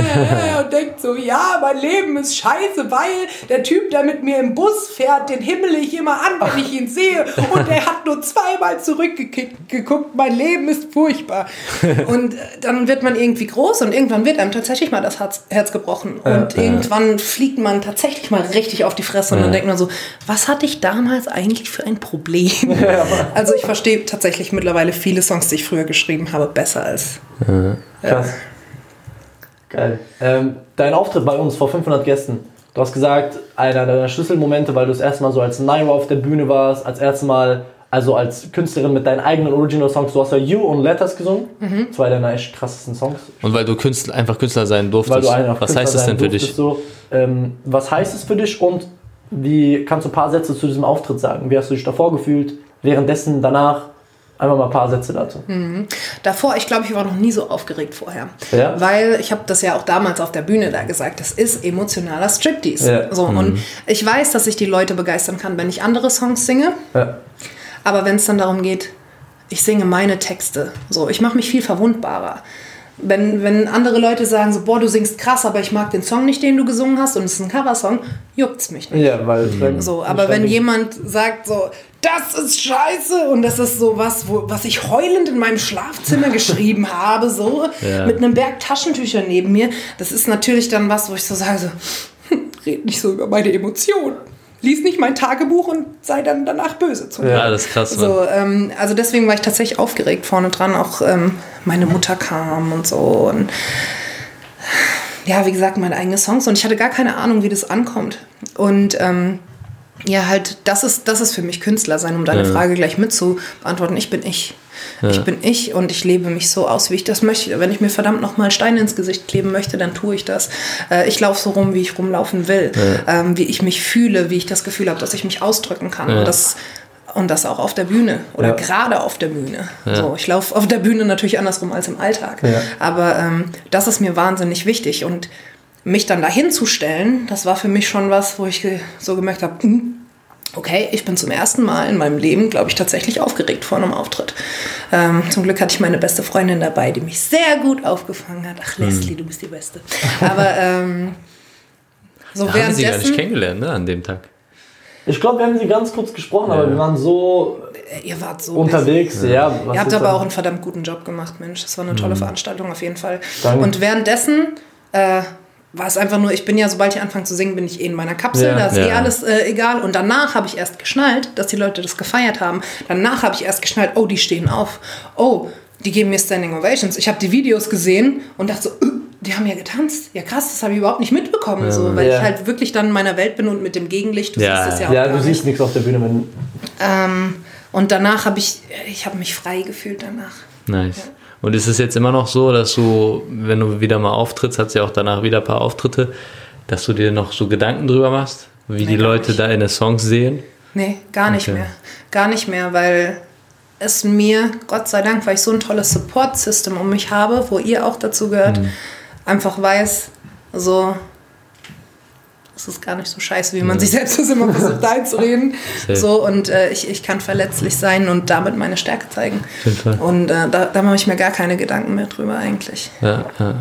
Äh, [laughs] und denkt so, ja, mein Leben ist scheiße, weil der Typ, der mit mir im Bus fährt, den himmel ich immer an, wenn ich ihn sehe. Und der hat nur zweimal zurückgeguckt, mein Leben ist furchtbar. [laughs] Und äh, dann wird man irgendwie groß und irgendwann wird einem tatsächlich mal das Herz, Herz gebrochen. Und Ja. irgendwann fliegt man tatsächlich mal richtig auf die Fresse und dann denkt man so, was hatte ich damals eigentlich für ein Problem? [laughs] also ich verstehe tatsächlich mittlerweile viele Songs, die ich früher geschrieben habe, besser als. Krass. Geil. Ähm, dein Auftritt bei uns vor 500 Gästen. Du hast gesagt, einer deiner Schlüsselmomente, weil du das erste Mal so als Naira auf der Bühne warst, als erstes Mal, also als Künstlerin mit deinen eigenen Original-Songs. Du hast ja You und Letters gesungen. Zwei deiner echt krassesten Songs. Und weil du Künstler, einfach Künstler sein Weil durftest. Was heißt das denn für dich? So, ähm, was heißt es für dich und wie kannst du ein paar Sätze zu diesem Auftritt sagen? Wie hast du dich davor gefühlt? Währenddessen, danach? Einfach mal ein paar Sätze dazu. Davor, ich glaube, ich war noch nie so aufgeregt vorher. Ja? Weil ich habe das ja auch damals auf der Bühne da gesagt, das ist emotionaler Striptease. Ja. So, Und ich weiß, dass ich die Leute begeistern kann, wenn ich andere Songs singe. Ja. Aber wenn es dann darum geht, ich singe meine Texte, so, ich mache mich viel verwundbarer. Wenn, wenn andere Leute sagen so, boah, du singst krass, aber ich mag den Song nicht, den du gesungen hast und es ist ein Coversong, juckt's mich nicht. Ja, weil wenn- So, aber wenn jemand sagt so, das ist scheiße und das ist so was, wo, was ich heulend in meinem Schlafzimmer [laughs] geschrieben habe, so Ja. mit einem Berg Taschentücher neben mir, das ist natürlich dann was, wo ich so sage, so, [laughs] red nicht so über meine Emotionen. Lies nicht mein Tagebuch und sei dann danach böse zu mir. Ja, das ist krass. So, ähm, also deswegen war ich tatsächlich aufgeregt vorne dran. Auch ähm, meine Mutter kam und so. Und ja, wie gesagt, meine eigenen Songs. Und ich hatte gar keine Ahnung, wie das ankommt. Und ähm, ja, halt, das ist, das ist für mich Künstler sein, um deine Ja. Frage gleich mit zu beantworten. Ich bin ich. Ich bin ich und ich lebe mich so aus, wie ich das möchte. Wenn ich mir verdammt nochmal Steine ins Gesicht kleben möchte, dann tue ich das. Äh, ich laufe so rum, wie ich rumlaufen will. Ähm, wie ich mich fühle, wie ich das Gefühl habe, dass ich mich ausdrücken kann. Ja. Und das und das auch auf der Bühne oder Ja. gerade auf der Bühne. So, ich laufe auf der Bühne natürlich andersrum als im Alltag. Ja. Aber ähm, das ist mir wahnsinnig wichtig. Und mich dann dahin zu stellen, das war für mich schon was, wo ich so gemerkt habe, hm, okay, ich bin zum ersten Mal in meinem Leben, glaube ich, tatsächlich aufgeregt vor einem Auftritt. Ähm, zum Glück hatte ich meine beste Freundin dabei, die mich sehr gut aufgefangen hat. Ach, Leslie, du bist die Beste. Aber ähm, [laughs] so Da haben sie gar nicht währenddessen... kennengelernt, ne, an dem Tag. Ich glaube, wir haben sie ganz kurz gesprochen, aber Ja. wir waren so Ihr wart so unterwegs. Ja. was Ihr habt aber dann- auch einen verdammt guten Job gemacht, Mensch. Das war eine tolle Veranstaltung auf jeden Fall. Danke. Und währenddessen äh, war es einfach nur, ich bin ja, sobald ich anfange zu singen, bin ich eh in meiner Kapsel, Ja. da ist eh Ja. alles äh, egal. Und danach habe ich erst geschnallt, dass die Leute das gefeiert haben. Danach habe ich erst geschnallt, oh, die stehen auf. Oh, die geben mir Standing Ovations. Ich habe die Videos gesehen und dachte so, äh, die haben ja getanzt. Ja krass, das habe ich überhaupt nicht mitbekommen, so, weil Ja. ich halt wirklich dann in meiner Welt bin und mit dem Gegenlicht, du Ja. siehst es ja auch Ja, du siehst nichts auf der Bühne, wenn. Ähm, und danach habe ich, ich habe mich frei gefühlt danach. Nice. Und ist es jetzt immer noch so, dass du, wenn du wieder mal auftrittst, hat ja auch danach wieder ein paar Auftritte, dass du dir noch so Gedanken drüber machst, wie die gar Leute nicht. deine Songs sehen? Nee, gar nicht Okay. mehr. Gar nicht mehr, weil es mir, Gott sei Dank, weil ich so ein tolles Support-System um mich habe, wo ihr auch dazu gehört, Mhm. einfach weiß, so, es ist gar nicht so scheiße, wie man sich selbst das immer versucht [laughs] einzureden. So, und äh, ich, ich kann verletzlich sein und damit meine Stärke zeigen. Auf jeden Fall. Und äh, da, da mache ich mir gar keine Gedanken mehr drüber eigentlich. Ja, ja.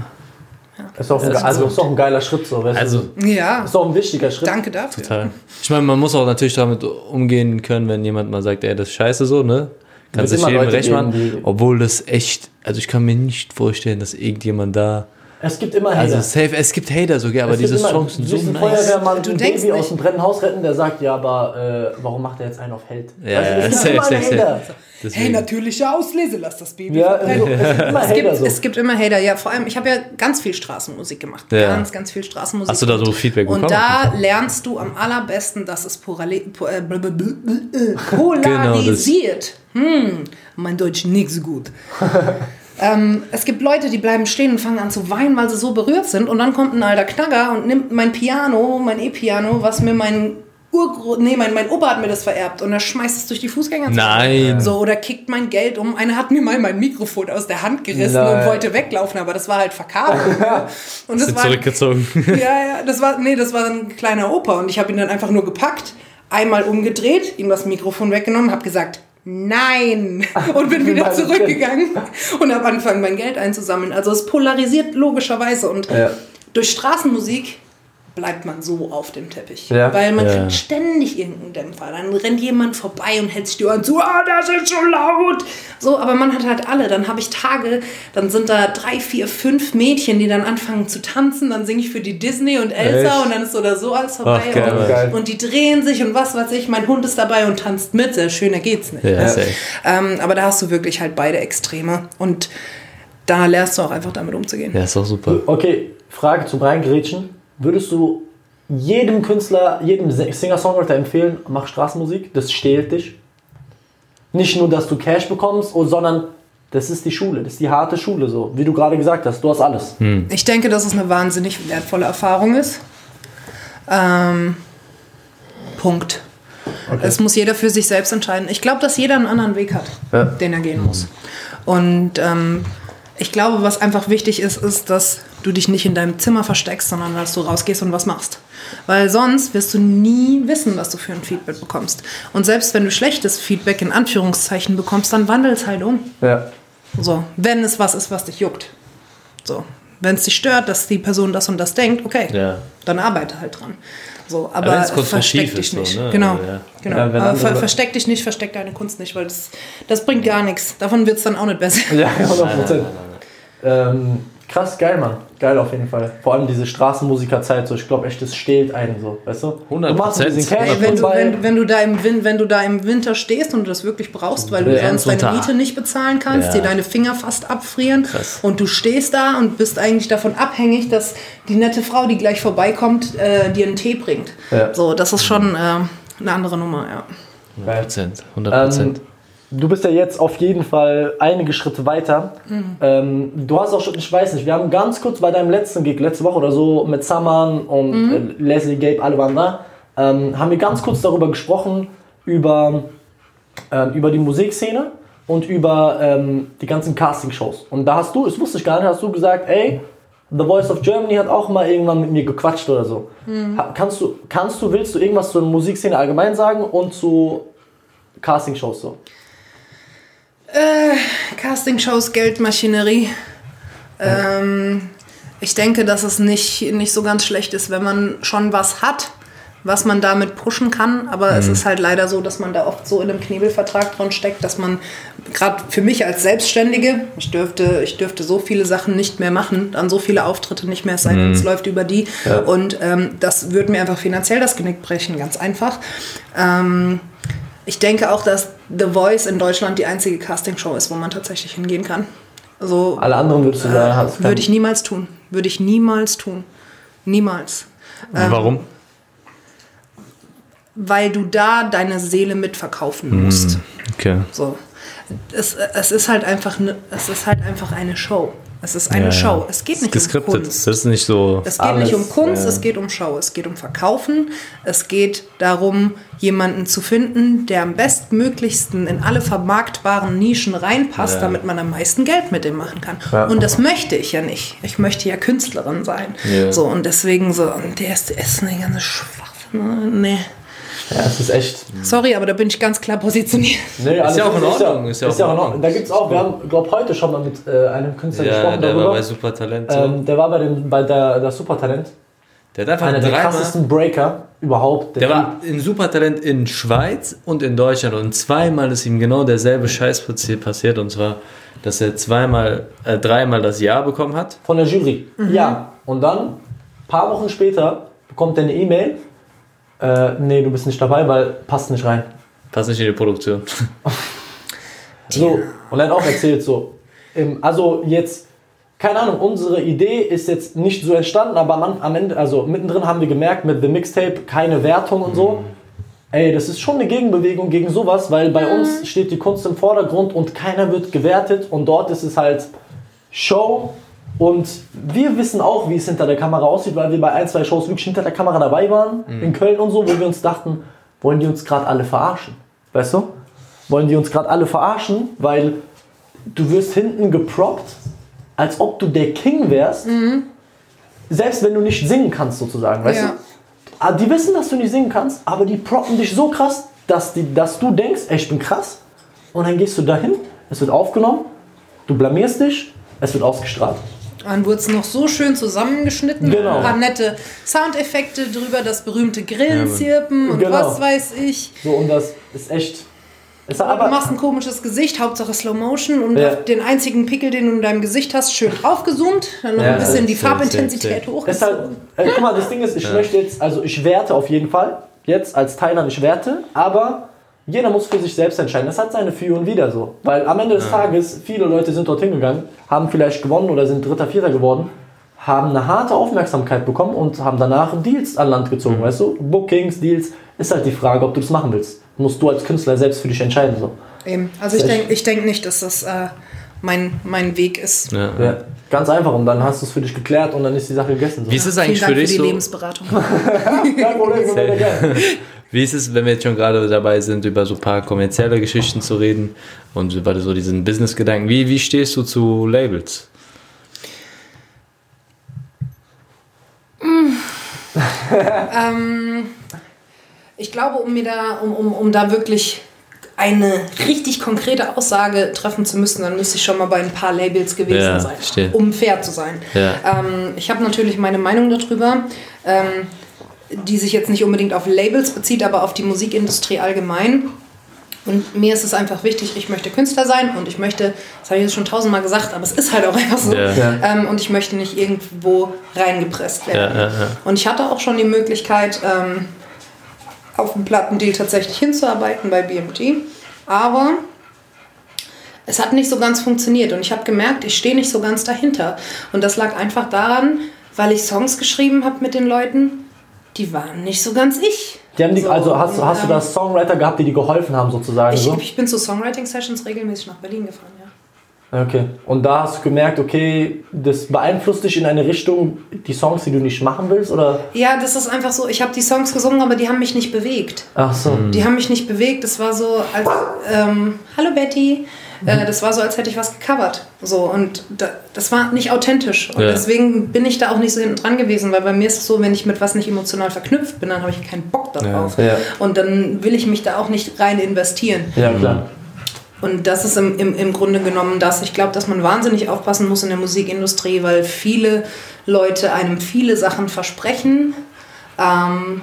Ist auch ein, Das ist also so. ist auch ein geiler Schritt so. Weißt Also, du? Ja, Ist auch ein wichtiger Schritt. danke dafür. total. Ich meine, man muss auch natürlich damit umgehen können, wenn jemand mal sagt, ey, das ist scheiße so, ne? Dich immer jedem Leute recht machen. Obwohl das echt, also ich kann mir nicht vorstellen, dass irgendjemand da. Es gibt immer Hater. Also safe, es gibt Hater sogar, aber Es gibt diese Songs sind so nice. Feuerwehrmann Du ein denkst Baby nicht- aus dem brennenden Haus retten, der sagt, ja, aber äh, warum macht er jetzt einen auf Held? Ja, du, ja, es gibt safe, immer safe, safe. Deswegen. Hey, natürliche Auslese, lass das Baby Ja, also, es gibt immer Es gibt, Hater so. es gibt immer Hater, ja. Vor allem, ich habe ja ganz viel Straßenmusik gemacht. Ja. Ganz, ganz viel Straßenmusik. Hast du da so Feedback Und bekommen? da lernst du am allerbesten, dass es porale, [laughs] Genau, polarisiert. hm, mein Deutsch nicht so gut. [laughs] ähm, es gibt Leute, die bleiben stehen und fangen an zu weinen, weil sie so berührt sind. Und dann kommt ein alter Knagger und nimmt mein Piano, mein E-Piano, was mir mein Urgro nee, mein, mein Opa hat mir das vererbt und er schmeißt es durch die Fußgängerzone. Nein. So, oder kickt mein Geld um. Einer hat mir mal mein Mikrofon aus der Hand gerissen Nein. und wollte weglaufen, aber das war halt verkabelt. [laughs] und das Sind war, zurückgezogen. [laughs] ja, ja, das war, nee, das war ein kleiner Opa und ich habe ihn dann einfach nur gepackt, einmal umgedreht, ihm das Mikrofon weggenommen, habe gesagt, nein und bin wieder zurückgegangen und habe angefangen, mein Geld einzusammeln. Also es polarisiert logischerweise und Ja. durch Straßenmusik bleibt man so auf dem Teppich. Ja. Weil man Ja. kriegt ständig irgendeinen Dämpfer. Dann rennt jemand vorbei und hält sich die Ohren zu, ah, das ist so laut. So, aber man hat halt alle. Dann habe ich Tage, dann sind da drei, vier, fünf Mädchen, die dann anfangen zu tanzen. Dann singe ich für die Disney und Elsa Echt? und dann ist so oder so alles vorbei. Ach, geil, und, geil. und die drehen sich und was weiß ich. Mein Hund ist dabei und tanzt mit. Sehr schöner geht's nicht. Ja, ne? ähm, aber da hast du wirklich halt beide Extreme. Und da lernst du auch einfach damit umzugehen. Ja, ist auch super. Okay, Frage zum Reingrätschen. Würdest du jedem Künstler, jedem Singer-Songwriter empfehlen, mach Straßenmusik, das stählt dich? Nicht nur, dass du Cash bekommst, oh, sondern das ist die Schule, das ist die harte Schule, so wie du gerade gesagt hast, du hast alles. Ich denke, dass es eine wahnsinnig wertvolle Erfahrung ist. Ähm, Punkt. Es muss jeder für sich selbst entscheiden. Ich glaube, dass jeder einen anderen Weg hat, Ja. den er gehen muss. Und ähm, ich glaube, was einfach wichtig ist, ist, dass du dich nicht in deinem Zimmer versteckst, sondern dass du rausgehst und was machst. Weil sonst wirst du nie wissen, was du für ein Feedback bekommst. Und selbst wenn du schlechtes Feedback in Anführungszeichen bekommst, dann wandel es halt um. Ja. So, wenn es was ist, was dich juckt. So, wenn es dich stört, dass die Person das und das denkt, okay, Ja. dann arbeite halt dran. So, aber, Aber versteck dich ist, so, nicht. ne? Genau, Also, ja. genau. Ja, aber ver versteck dich nicht, versteck deine Kunst nicht, weil das, das bringt gar nichts. Davon wird es dann auch nicht besser. Ja, 100 Prozent. Ähm, krass, geil, Mann. Geil auf jeden Fall. Vor allem diese Straßenmusikerzeit, so, ich glaube echt, das stählt einen so, weißt du? 100%. Du machst ein bisschen Cash Ey, wenn, du, wenn, wenn, du da im Win wenn du da im Winter stehst und du das wirklich brauchst, weil du Ja, sonst deine. Miete nicht bezahlen kannst, Ja. dir deine Finger fast abfrieren Krass. und du stehst da und bist eigentlich davon abhängig, dass die nette Frau, die gleich vorbeikommt, äh, dir einen Tee bringt. Ja. So, das ist schon äh, eine andere Nummer, ja. 100 Prozent. 100 Prozent. Ähm, du bist ja jetzt auf jeden Fall einige Schritte weiter. Ähm, du hast auch schon, ich weiß nicht, wir haben ganz kurz bei deinem letzten Gig, letzte Woche oder so, mit Saman und äh, Leslie, Gabe, alle waren da, ähm, haben wir ganz kurz darüber gesprochen, über, ähm, über die Musikszene und über ähm, die ganzen Castingshows. Und da hast du, das wusste ich gar nicht, hast du gesagt, ey, The Voice of Germany hat auch mal irgendwann mit mir gequatscht oder so. Ha, kannst, du, kannst du, willst du irgendwas zur Musikszene allgemein sagen und zu Castingshows so? Castingshows, Geldmaschinerie. Ähm, ich denke, dass es nicht, nicht so ganz schlecht ist, wenn man schon was hat, was man damit pushen kann. Aber es ist halt leider so, dass man da oft so in einem Knebelvertrag drin steckt, dass man gerade für mich als Selbstständige, ich dürfte, ich dürfte so viele Sachen nicht mehr machen, dann so viele Auftritte nicht mehr, es sei denn, es läuft über die. Und ähm, das würde mir einfach finanziell das Genick brechen, ganz einfach. Ähm, ich denke auch, dass The Voice in Deutschland die einzige Castingshow ist, wo man tatsächlich hingehen kann. Also Alle anderen würdest du sagen, hast kein- würde ich niemals tun. Würde ich niemals tun. Niemals. Ähm, Warum? Weil du da deine Seele mitverkaufen musst. Okay. So. Es, es ist halt einfach ne, es ist halt einfach eine Show. Es ist eine Ja. Show. Es geht nicht um geskriptet. Kunst. Das ist nicht so. Es geht Alles, nicht um Kunst, ja. es geht um Show, es geht um Verkaufen, es geht darum, jemanden zu finden, der am bestmöglichsten in alle vermarktbaren Nischen reinpasst, Ja. damit man am meisten Geld mit dem machen kann. Ja. Und das möchte ich ja nicht. Ich möchte ja Künstlerin sein. So, und deswegen so, und der ist, der ist eine ganze Schwachsinn. Nee. Ja, es ist echt. Sorry, aber da bin ich ganz klar positioniert. Nee, alles ja auch in Ordnung, Ist ja, ist ja auch in Ordnung. Da gibt es auch, wir haben, glaube heute schon mal mit äh, einem Künstler Ja, gesprochen der darüber. war bei Supertalent. ähm, der war bei, dem, bei der, der Supertalent. der hat einfach Einer der krassesten Breaker überhaupt. Der war in Supertalent in Schweiz und in Deutschland und zweimal ist ihm genau derselbe Scheiß passi- passiert und zwar, dass er zweimal, äh, dreimal das Ja bekommen hat. von der Jury. Ja. Und dann, ein paar Wochen später, bekommt er eine E-Mail. Äh, nee, du bist nicht dabei, weil passt nicht rein. Passt nicht in die Produktion. [laughs] So, und er hat auch erzählt so, also jetzt, keine Ahnung, unsere Idee ist jetzt nicht so entstanden, aber am, am Ende, also mittendrin haben wir gemerkt mit The Mixtape, keine Wertung und so. Ey, das ist schon eine Gegenbewegung gegen sowas, weil bei uns steht die Kunst im Vordergrund und keiner wird gewertet und dort ist es halt Show Und wir wissen auch, wie es hinter der Kamera aussieht, weil wir bei ein, zwei Shows wirklich hinter der Kamera dabei waren, in Köln und so, wo wir uns dachten, wollen die uns gerade alle verarschen? Weißt du? Wollen die uns gerade alle verarschen, weil du wirst hinten geproppt, als ob du der King wärst, selbst wenn du nicht singen kannst sozusagen, weißt Ja. du? Ah, Die wissen, dass du nicht singen kannst, aber die proppen dich so krass, dass, die, dass du denkst, ey, ich bin krass. Und dann gehst du dahin, es wird aufgenommen, du blamierst dich, es wird ausgestrahlt. Dann wurde es noch so schön zusammengeschnitten. Genau. Ein paar nette Soundeffekte drüber, das berühmte Grillenzirpen und Genau. was weiß ich. So, und das ist echt. Es du aber, machst ein komisches Gesicht, Hauptsache Slow Motion und Ja. den einzigen Pickel, den du in deinem Gesicht hast, schön aufgezoomt. Dann noch Ja, ein bisschen die Farbintensität ist halt, hochgezogen. äh, guck mal, das Ding ist, ich möchte jetzt, also ich werte auf jeden Fall, jetzt als Teilnehmer, ich werte, aber jeder muss für sich selbst entscheiden. Das hat seine Für und Wider so. Weil am Ende des Tages, viele Leute sind dorthin gegangen, haben vielleicht gewonnen oder sind Dritter, Vierter geworden, haben eine harte Aufmerksamkeit bekommen und haben danach Deals an Land gezogen, weißt du? Bookings, Deals, ist halt die Frage, ob du das machen willst. Musst du als Künstler selbst für dich entscheiden. So. Eben. Also ich denke ich denk nicht, dass das äh, mein, mein Weg ist. Ja. Ja, ganz einfach und dann hast du es für dich geklärt und dann ist die Sache gegessen. So. Wie ist es Vielen eigentlich Dank für für dich die so? Lebensberatung. [laughs] Kein Problem. Wie ist es, wenn wir jetzt schon gerade dabei sind, über so ein paar kommerzielle Geschichten zu reden und über so diesen Business-Gedanken? Wie, wie stehst du zu Labels? ähm, ich glaube, um mir da, um, um, um da wirklich eine richtig konkrete Aussage treffen zu müssen, dann müsste ich schon mal bei ein paar Labels gewesen Ja, sein, verstehe. um fair zu sein. Ja. Ähm, ich habe natürlich meine Meinung darüber, ähm, die sich jetzt nicht unbedingt auf Labels bezieht, aber auf die Musikindustrie allgemein. Und mir ist es einfach wichtig, ich möchte Künstler sein und ich möchte, das habe ich jetzt schon tausendmal gesagt, aber es ist halt auch [laughs] einfach so. Ja. Ähm, und ich möchte nicht irgendwo reingepresst werden. Ja, ja, ja. Und ich hatte auch schon die Möglichkeit, ähm, auf einen Plattendeal tatsächlich hinzuarbeiten bei BMG. Aber es hat nicht so ganz funktioniert und ich habe gemerkt, ich stehe nicht so ganz dahinter. Und das lag einfach daran, weil ich Songs geschrieben habe mit den Leuten, die waren nicht so ganz ich. Die haben die, So, also hast, und, hast du da Songwriter gehabt, die dir geholfen haben sozusagen? Ich, so? ich bin zu Songwriting-Sessions regelmäßig nach Berlin gefahren, ja. Okay. Und da hast du gemerkt, okay, das beeinflusst dich in eine Richtung, die Songs, die du nicht machen willst? Oder? Ja, das ist einfach so, ich habe die Songs gesungen, aber die haben mich nicht bewegt. Ach so. Die haben mich nicht bewegt. Das war so, als, ähm, hallo Betty. Äh, das war so, als hätte ich was gecovert. So, und da, das war nicht authentisch. Und Ja. deswegen bin ich da auch nicht so hinten dran gewesen, weil bei mir ist es so, wenn ich mit was nicht emotional verknüpft bin, dann habe ich keinen Bock darauf. Ja. Ja. Und dann will ich mich da auch nicht rein investieren. Ja, klar. Und das ist im, im, im Grunde genommen das. Ich glaube, dass man wahnsinnig aufpassen muss in der Musikindustrie, weil viele Leute einem viele Sachen versprechen. Ähm,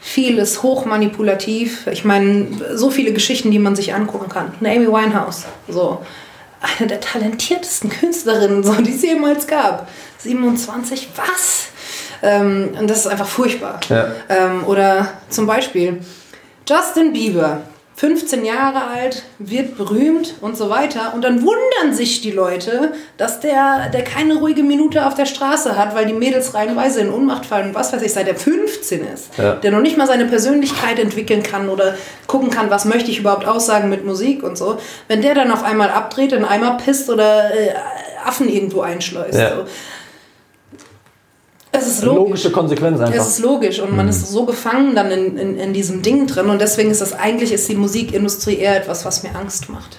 vieles hochmanipulativ. Ich meine, so viele Geschichten, die man sich angucken kann. Eine Amy Winehouse, so eine der talentiertesten Künstlerinnen, so, die es jemals gab. 27, was? Ähm, und das ist einfach furchtbar. Ja. Ähm, oder zum Beispiel Justin Bieber, 15 Jahre alt, wird berühmt und so weiter. Und dann wundern sich die Leute, dass der, der keine ruhige Minute auf der Straße hat, weil die Mädels reihenweise in Ohnmacht fallen und was weiß ich, seit er 15 ist. Ja. Der noch nicht mal seine Persönlichkeit entwickeln kann oder gucken kann, was möchte ich überhaupt aussagen mit Musik und so. Wenn der dann auf einmal abdreht, in Eimer pisst oder äh, Affen irgendwo einschleust. Ja. So. Es ist logisch. Logische Konsequenz einfach. Es ist logisch und man ist so gefangen dann in, in, in diesem Ding drin und deswegen ist das eigentlich ist die Musikindustrie eher etwas, was mir Angst macht.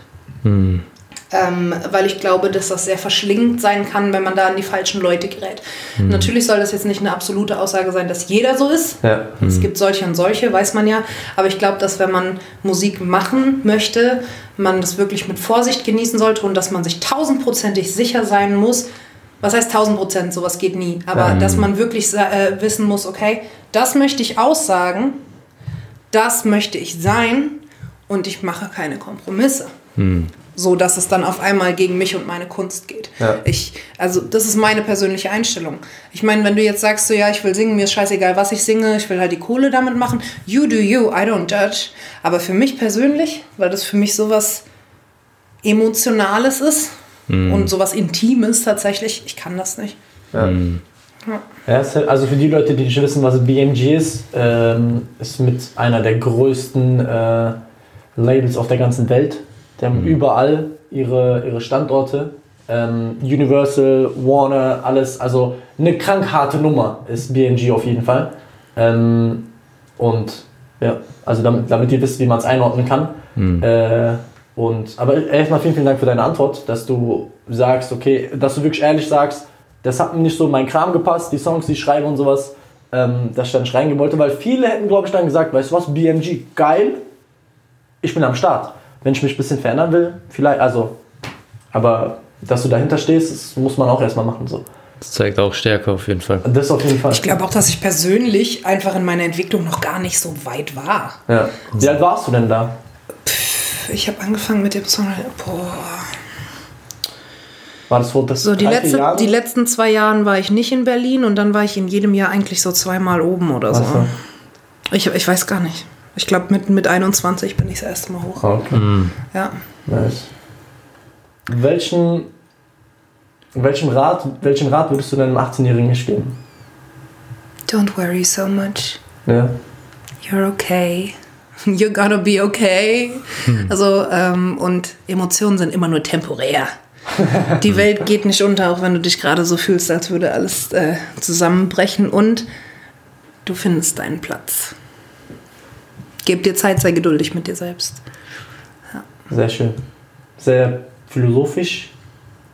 Ähm, weil ich glaube, dass das sehr verschlingend sein kann, wenn man da an die falschen Leute gerät. Natürlich soll das jetzt nicht eine absolute Aussage sein, dass jeder so ist. ja. Es gibt solche und solche, weiß man ja. Aber ich glaube, dass wenn man Musik machen möchte, man das wirklich mit Vorsicht genießen sollte und dass man sich tausendprozentig sicher sein muss. Was heißt tausend Prozent? Sowas geht nie. Aber dass man wirklich äh, wissen muss, okay, das möchte ich aussagen, das möchte ich sein und ich mache keine Kompromisse. So dass es dann auf einmal gegen mich und meine Kunst geht. Ja. Ich, also das ist meine persönliche Einstellung. Ich meine, wenn du jetzt sagst, so ja, ich will singen, mir ist scheißegal, was ich singe, ich will halt die Kohle damit machen. You do you, I don't judge. Aber für mich persönlich, weil das für mich sowas Emotionales ist und sowas Intimes tatsächlich, ich kann das nicht. Ja. Ja, es ist- also für die Leute, die nicht wissen, was BMG ist, ähm, ist mit einer der größten äh, Labels auf der ganzen Welt. Die haben überall ihre, ihre Standorte ähm, Universal, Warner, alles. Also eine krank harte Nummer ist BMG auf jeden Fall. Ähm, und ja, also damit, damit ihr wisst, wie man es einordnen kann. Äh, und, aber erstmal vielen, vielen Dank für deine Antwort, dass du sagst, okay, dass du wirklich ehrlich sagst, das hat mir nicht so in meinen Kram gepasst, die Songs, die ich schreibe und sowas, ähm, dass ich da nicht reingehen wollte, weil viele hätten, glaube ich, dann gesagt, weißt du was, BMG, geil, ich bin am Start. Wenn ich mich ein bisschen verändern will, vielleicht, also, aber dass du dahinter stehst, das muss man auch erstmal machen. So. Das zeigt auch Stärke auf jeden Fall. Das auf jeden Fall. Ich glaube auch, dass ich persönlich einfach in meiner Entwicklung noch gar nicht so weit war. Ja. Wie alt warst du denn da? Ich habe angefangen mit dem Song. Boah. War das vor das So, die, letzte, Jahre? die letzten zwei Jahren war ich nicht in Berlin und dann war ich in jedem Jahr eigentlich so zweimal oben oder so. So. Ich, ich weiß gar nicht. Ich glaube, mit, mit 21 bin ich das erste Mal hoch. Ah, Okay. Ja. Nice. Welchen, welchen, Rat, welchen Rat würdest du deinem 18-Jährigen nicht geben? Don't worry so much. Ja. You're okay. [laughs] You're gonna be okay. Also, ähm, und Emotionen sind immer nur temporär. Die [laughs] Welt geht nicht unter, auch wenn du dich gerade so fühlst, als würde alles äh, zusammenbrechen und du findest deinen Platz. Gib dir Zeit, sei geduldig mit dir selbst. Sehr schön. Sehr philosophisch,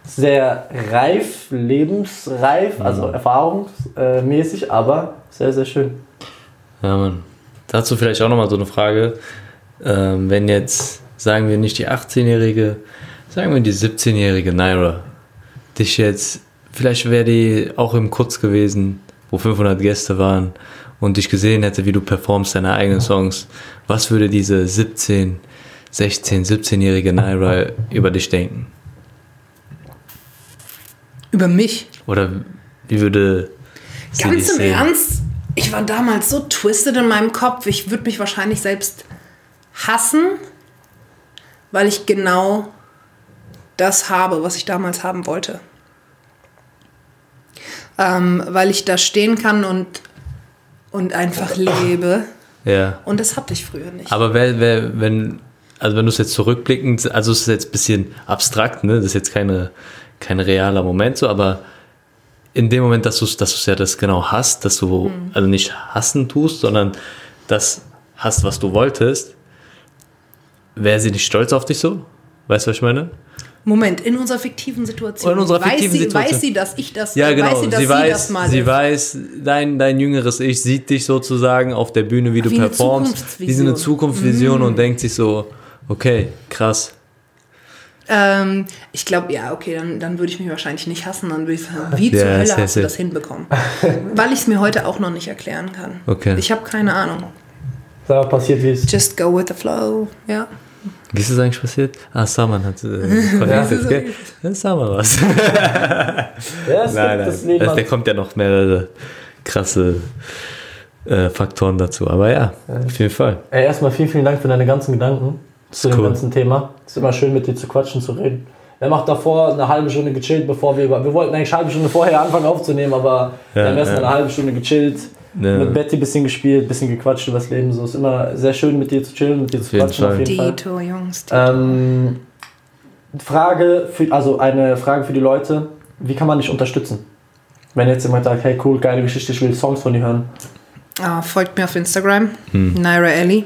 sehr reif, lebensreif, also erfahrungsmäßig, aber sehr, sehr schön. Ja, Mann. Dazu vielleicht auch nochmal so eine Frage. Ähm, wenn jetzt, sagen wir nicht die 18-Jährige, sagen wir die 17-jährige Naira, dich jetzt, vielleicht wäre die auch im Kutz gewesen, wo 500 Gäste waren und dich gesehen hätte, wie du performst deine eigenen Songs, was würde diese 17, 16, 17-jährige Naira über dich denken? Über mich. Oder wie würde sie dich Ganz im sehen? Ernst, ich war damals so twisted in meinem Kopf, ich würde mich wahrscheinlich selbst hassen, weil ich genau das habe, was ich damals haben wollte. Ähm, weil ich da stehen kann und, und einfach lebe. Ja. Und das hatte ich früher nicht. Aber wer, wer, wenn, also wenn du es jetzt zurückblickend, also es ist jetzt ein bisschen abstrakt, ne? Das ist jetzt keine, kein realer Moment so, aber in dem Moment, dass du es dass du's ja das genau hast, dass du also nicht hassen tust, sondern das hast, was du wolltest, wäre sie nicht stolz auf dich so? Weißt du, was ich meine? Moment, in unserer fiktiven Situation. In unserer fiktiven weiß sie, Situation. Weiß sie, dass ich das Ja, genau. Weiß sie, dass sie, sie, weiß, das mal sie ist? weiß, dein, dein jüngeres Ich sieht dich sozusagen auf der Bühne, wie du Wie eine performst, wie so eine Zukunftsvision. Zukunftsvision und denkt sich so, okay, krass. Ähm, ich glaube, ja, okay, dann, dann würde ich mich wahrscheinlich nicht hassen. Dann würde ich sagen, wie zur Ja, Hölle safe, hast du das hinbekommen? [laughs] Weil ich es mir heute auch noch nicht erklären kann. Okay. Ich habe keine Ahnung. Da passiert, wie es. Just go with the flow. Ja. Wie ist es eigentlich passiert? Ah, Saman hat äh, [laughs] connected, gell? Ja, Saman was. [laughs] Ja, es nein, nein. Leben. Also, da kommt ja noch mehrere krasse äh, Faktoren dazu. Aber ja, auf jeden Fall. Ey, erstmal vielen, vielen Dank für deine ganzen Gedanken zu dem cool. ganzen Thema. Es ist immer schön, mit dir zu quatschen, zu reden. Wir haben auch davor eine halbe Stunde gechillt, bevor wir über. Wir wollten eigentlich eine halbe Stunde vorher anfangen aufzunehmen, aber Ja, wir haben erst ja. eine halbe Stunde gechillt, Ja. mit Betty ein bisschen gespielt, ein bisschen gequatscht über das Leben. So ist immer sehr schön, mit dir zu chillen, mit dir zu quatschen, Fall. auf jeden Fall. Dito, Jungs. Dito. Ähm, Frage, für, also eine Frage für die Leute: Wie kann man dich unterstützen? Wenn jetzt jemand sagt, hey cool, geile Geschichte, ich will Songs von dir hören. Ah, folgt mir auf Instagram. Hm. Naira Ellie.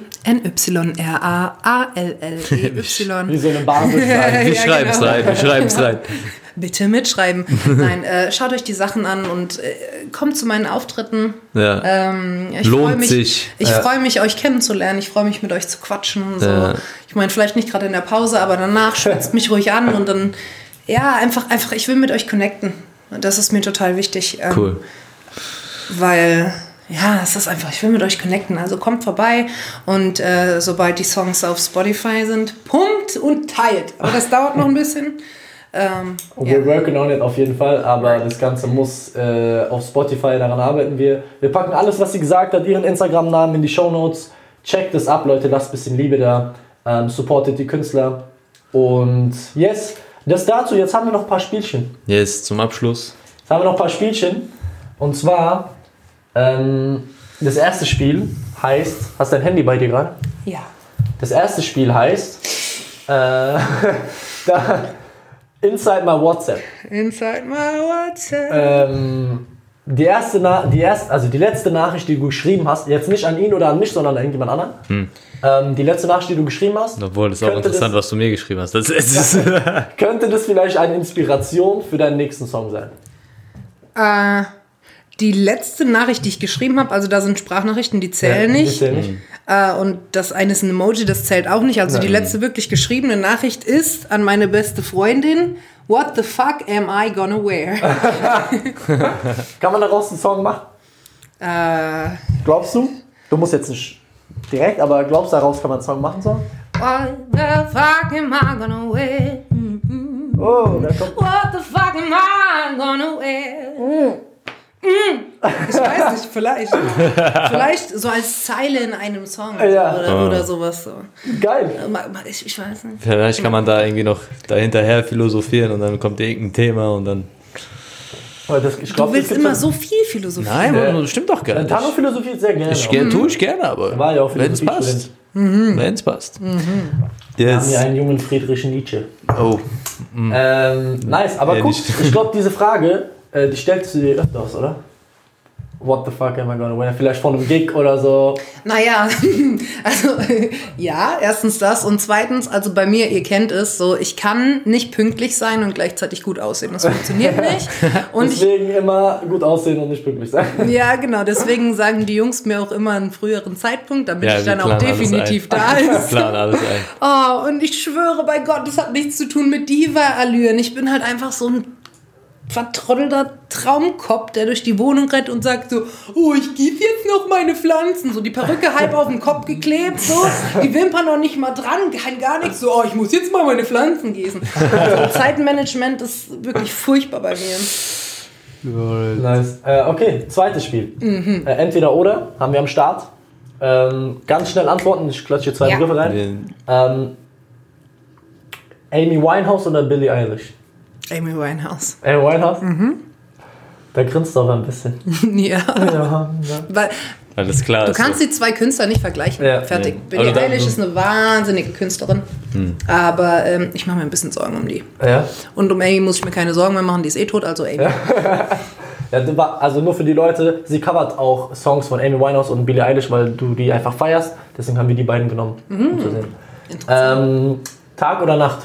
N-Y-R-A-A-L-L-E-Y. Wie so eine Basis. [laughs] Wir Ja, schreiben es genau. rein, wir schreiben es rein. [laughs] Bitte mitschreiben. Nein, äh, schaut euch die Sachen an und äh, kommt zu meinen Auftritten. Ja. Ähm, ich Lohnt mich, sich. Ich Ja. freue mich, euch kennenzulernen. Ich freue mich, mit euch zu quatschen. So. Ja. Ich meine, vielleicht nicht gerade in der Pause, aber danach schwitzt mich ruhig an und dann, ja, einfach, einfach, ich will mit euch connecten. Das ist mir total wichtig. ähm, Cool. Weil, ja, es ist einfach, ich will mit euch connecten. Also kommt vorbei und äh, sobald die Songs auf Spotify sind, pumpt und teilt. Aber das dauert noch ein bisschen. Ähm, ja. We're working on it auf jeden Fall, aber das Ganze muss äh, auf Spotify, daran arbeiten wir. Wir packen alles, was sie gesagt hat, ihren Instagram-Namen in die Show Notes. Checkt es ab, Leute, lasst ein bisschen Liebe da. Ähm, supportet die Künstler. Und yes, das dazu. Jetzt haben wir noch ein paar Spielchen. Jetzt zum Abschluss. Jetzt haben wir noch ein paar Spielchen. Und zwar, ähm, das erste Spiel heißt, hast du dein Handy bei dir gerade? ja. Das erste Spiel heißt, äh, [laughs] da, Inside My WhatsApp. Inside my WhatsApp. Ähm, die erste, Na die erste, also die letzte Nachricht, die du geschrieben hast, jetzt nicht an ihn oder an mich, sondern an irgendjemand anderen. Ähm, die letzte Nachricht, die du geschrieben hast, Obwohl, das ist auch Könnte interessant, das- was du mir geschrieben hast. Das ist, [laughs] könnte das vielleicht eine Inspiration für deinen nächsten Song sein? Äh, die letzte Nachricht, die ich geschrieben habe, also da sind Sprachnachrichten, die zählen Ja, die nicht. zählen nicht. Äh, und das eine ist ein Emoji, das zählt auch nicht. Also die Nein. letzte wirklich geschriebene Nachricht ist an meine beste Freundin. What the fuck am I gonna wear? [laughs] Kann man daraus einen Song machen? äh, Glaubst du? Du musst jetzt nicht direkt, aber glaubst du, daraus kann man einen Song machen? Song? what the fuck am I gonna wear? Oh. What the fuck am I gonna wear? Mm. Ich weiß nicht, vielleicht. vielleicht so als Zeile in einem Song Ja. oder, oder sowas. So. Geil. Ma- Ich, ich weiß nicht. vielleicht kann man da irgendwie noch dahinterher philosophieren und dann kommt irgendein Thema und dann. Das, ich Du glaub, willst immer so viel Philosophie. Nein, Ja. das stimmt doch gar Äh, nicht. Tano-Philosophie ist sehr gerne. Ich ge- tue ich gerne, aber War ja auch wenn es Philosophiestudent. passt. Wenn es passt. Wir haben Yes. hier einen jungen Friedrich Nietzsche. Oh, Ähm, nice, aber Ja, guck, nicht. ich glaube, diese Frage, äh, die stellst du dir öfters, oder? What the fuck am I gonna win? Vielleicht von einem Gig oder so. Naja, [laughs] also [laughs] ja, erstens das und zweitens, also bei mir, ihr kennt es, so ich kann nicht pünktlich sein und gleichzeitig gut aussehen. Das funktioniert [laughs] nicht. Und ich, Deswegen immer gut aussehen und nicht pünktlich sein. ja, genau, deswegen sagen die Jungs mir auch immer einen früheren Zeitpunkt, damit Ja, ich dann auch definitiv da ist. planen alles ein. Oh, und ich schwöre bei Gott, das hat nichts zu tun mit Diva-Allüren. Ich bin halt einfach so ein vertrottelter Traumkopf, der durch die Wohnung rennt und sagt so, oh, ich gieße jetzt noch meine Pflanzen. So die Perücke halb auf den Kopf geklebt, so, die Wimpern noch nicht mal dran, kein gar nichts. So, oh, ich muss jetzt mal meine Pflanzen gießen. Also Zeitmanagement ist wirklich furchtbar bei mir. Nice. Äh, okay, zweites Spiel. Mhm. Äh, entweder oder haben wir am Start. Ähm, ganz schnell antworten, ich klatsche hier zwei Ja. Begriffe rein. Ähm, Amy Winehouse oder Billie Eilish? Amy Winehouse. Amy Winehouse? Mhm. Da grinst du aber ein bisschen. [laughs] ja. ja, ja. Weil Alles klar. du ist kannst die zwei Künstler nicht vergleichen. Ja. Fertig. Nee. Billie Also Eilish ist eine wahnsinnige Künstlerin. Aber ähm, ich mache mir ein bisschen Sorgen um die. ja. Und um Amy muss ich mir keine Sorgen mehr machen, die ist eh tot, also Amy. Ja, [laughs] du war- also nur für die Leute, sie covert auch Songs von Amy Winehouse und Billie Eilish, weil du die einfach feierst. Deswegen haben wir die beiden genommen, um zu sehen. Interessant. Ähm, Tag oder Nacht?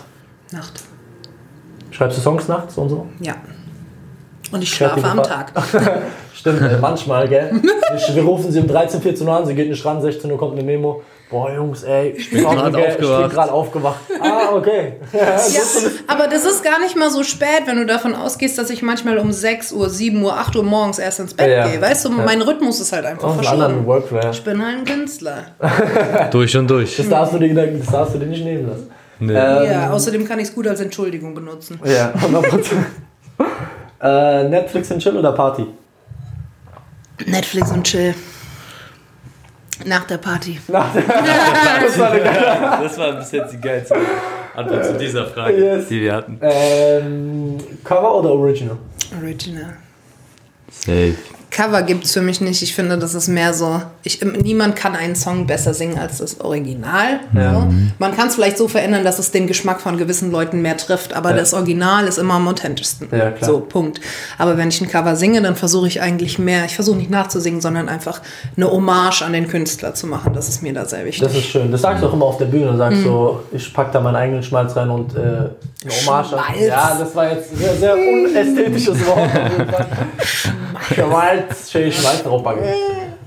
Nacht. Schreibst du Songs nachts und so? Ja. Und ich schlafe Kreative am Tag. [laughs] Stimmt, äh, manchmal, gell? Wir, rufen sie um 13, 14 Uhr an, sie geht nicht ran, 16 Uhr kommt eine Memo. Boah, Jungs, ey, ich bin grad gell, Ich bin aufgewacht. gerade aufgewacht. Ah, okay. [laughs] Ja, aber das ist gar nicht mal so spät, wenn du davon ausgehst, dass ich manchmal um 6 Uhr, 7 Uhr, 8 Uhr morgens erst ins Bett Ja. gehe. Weißt du, mein Rhythmus ist halt einfach Aus einem anderen verschoben. Workflow. Ich bin halt ein Künstler. [laughs] durch und durch. Das darfst, du dir, das darfst du dir nicht nehmen lassen. Nee. Ähm, Ja, außerdem kann ich es gut als Entschuldigung benutzen. Ja, 100%. [laughs] äh, Netflix und Chill oder Party? Netflix und Chill. Nach der Party. [laughs] Nach der- das war eine geile- Das war bis jetzt die geilste Antwort zu dieser Frage, Yes. die wir hatten. ähm, Cover oder Original? Original. Safe. Cover gibt es für mich nicht. Ich finde, das ist mehr so. Ich, niemand kann einen Song besser singen als das Original. Ja. So. Man kann es vielleicht so verändern, dass es den Geschmack von gewissen Leuten mehr trifft, aber Ja. das Original ist immer am authentischsten. Ja, klar. So, Punkt. Aber wenn ich ein Cover singe, dann versuche ich eigentlich mehr, ich versuche nicht nachzusingen, sondern einfach eine Hommage an den Künstler zu machen. Das ist mir da sehr wichtig. Das ist schön. Das sagst du auch immer auf der Bühne. Du sagst so, ich pack da meinen eigenen Schmalz rein und äh, eine Hommage. an- Schmalz. Ja, das war jetzt ein sehr, sehr unästhetisches Wort. auf [laughs] jeden Fall. Schmalz, schön Schmalz draufpacken.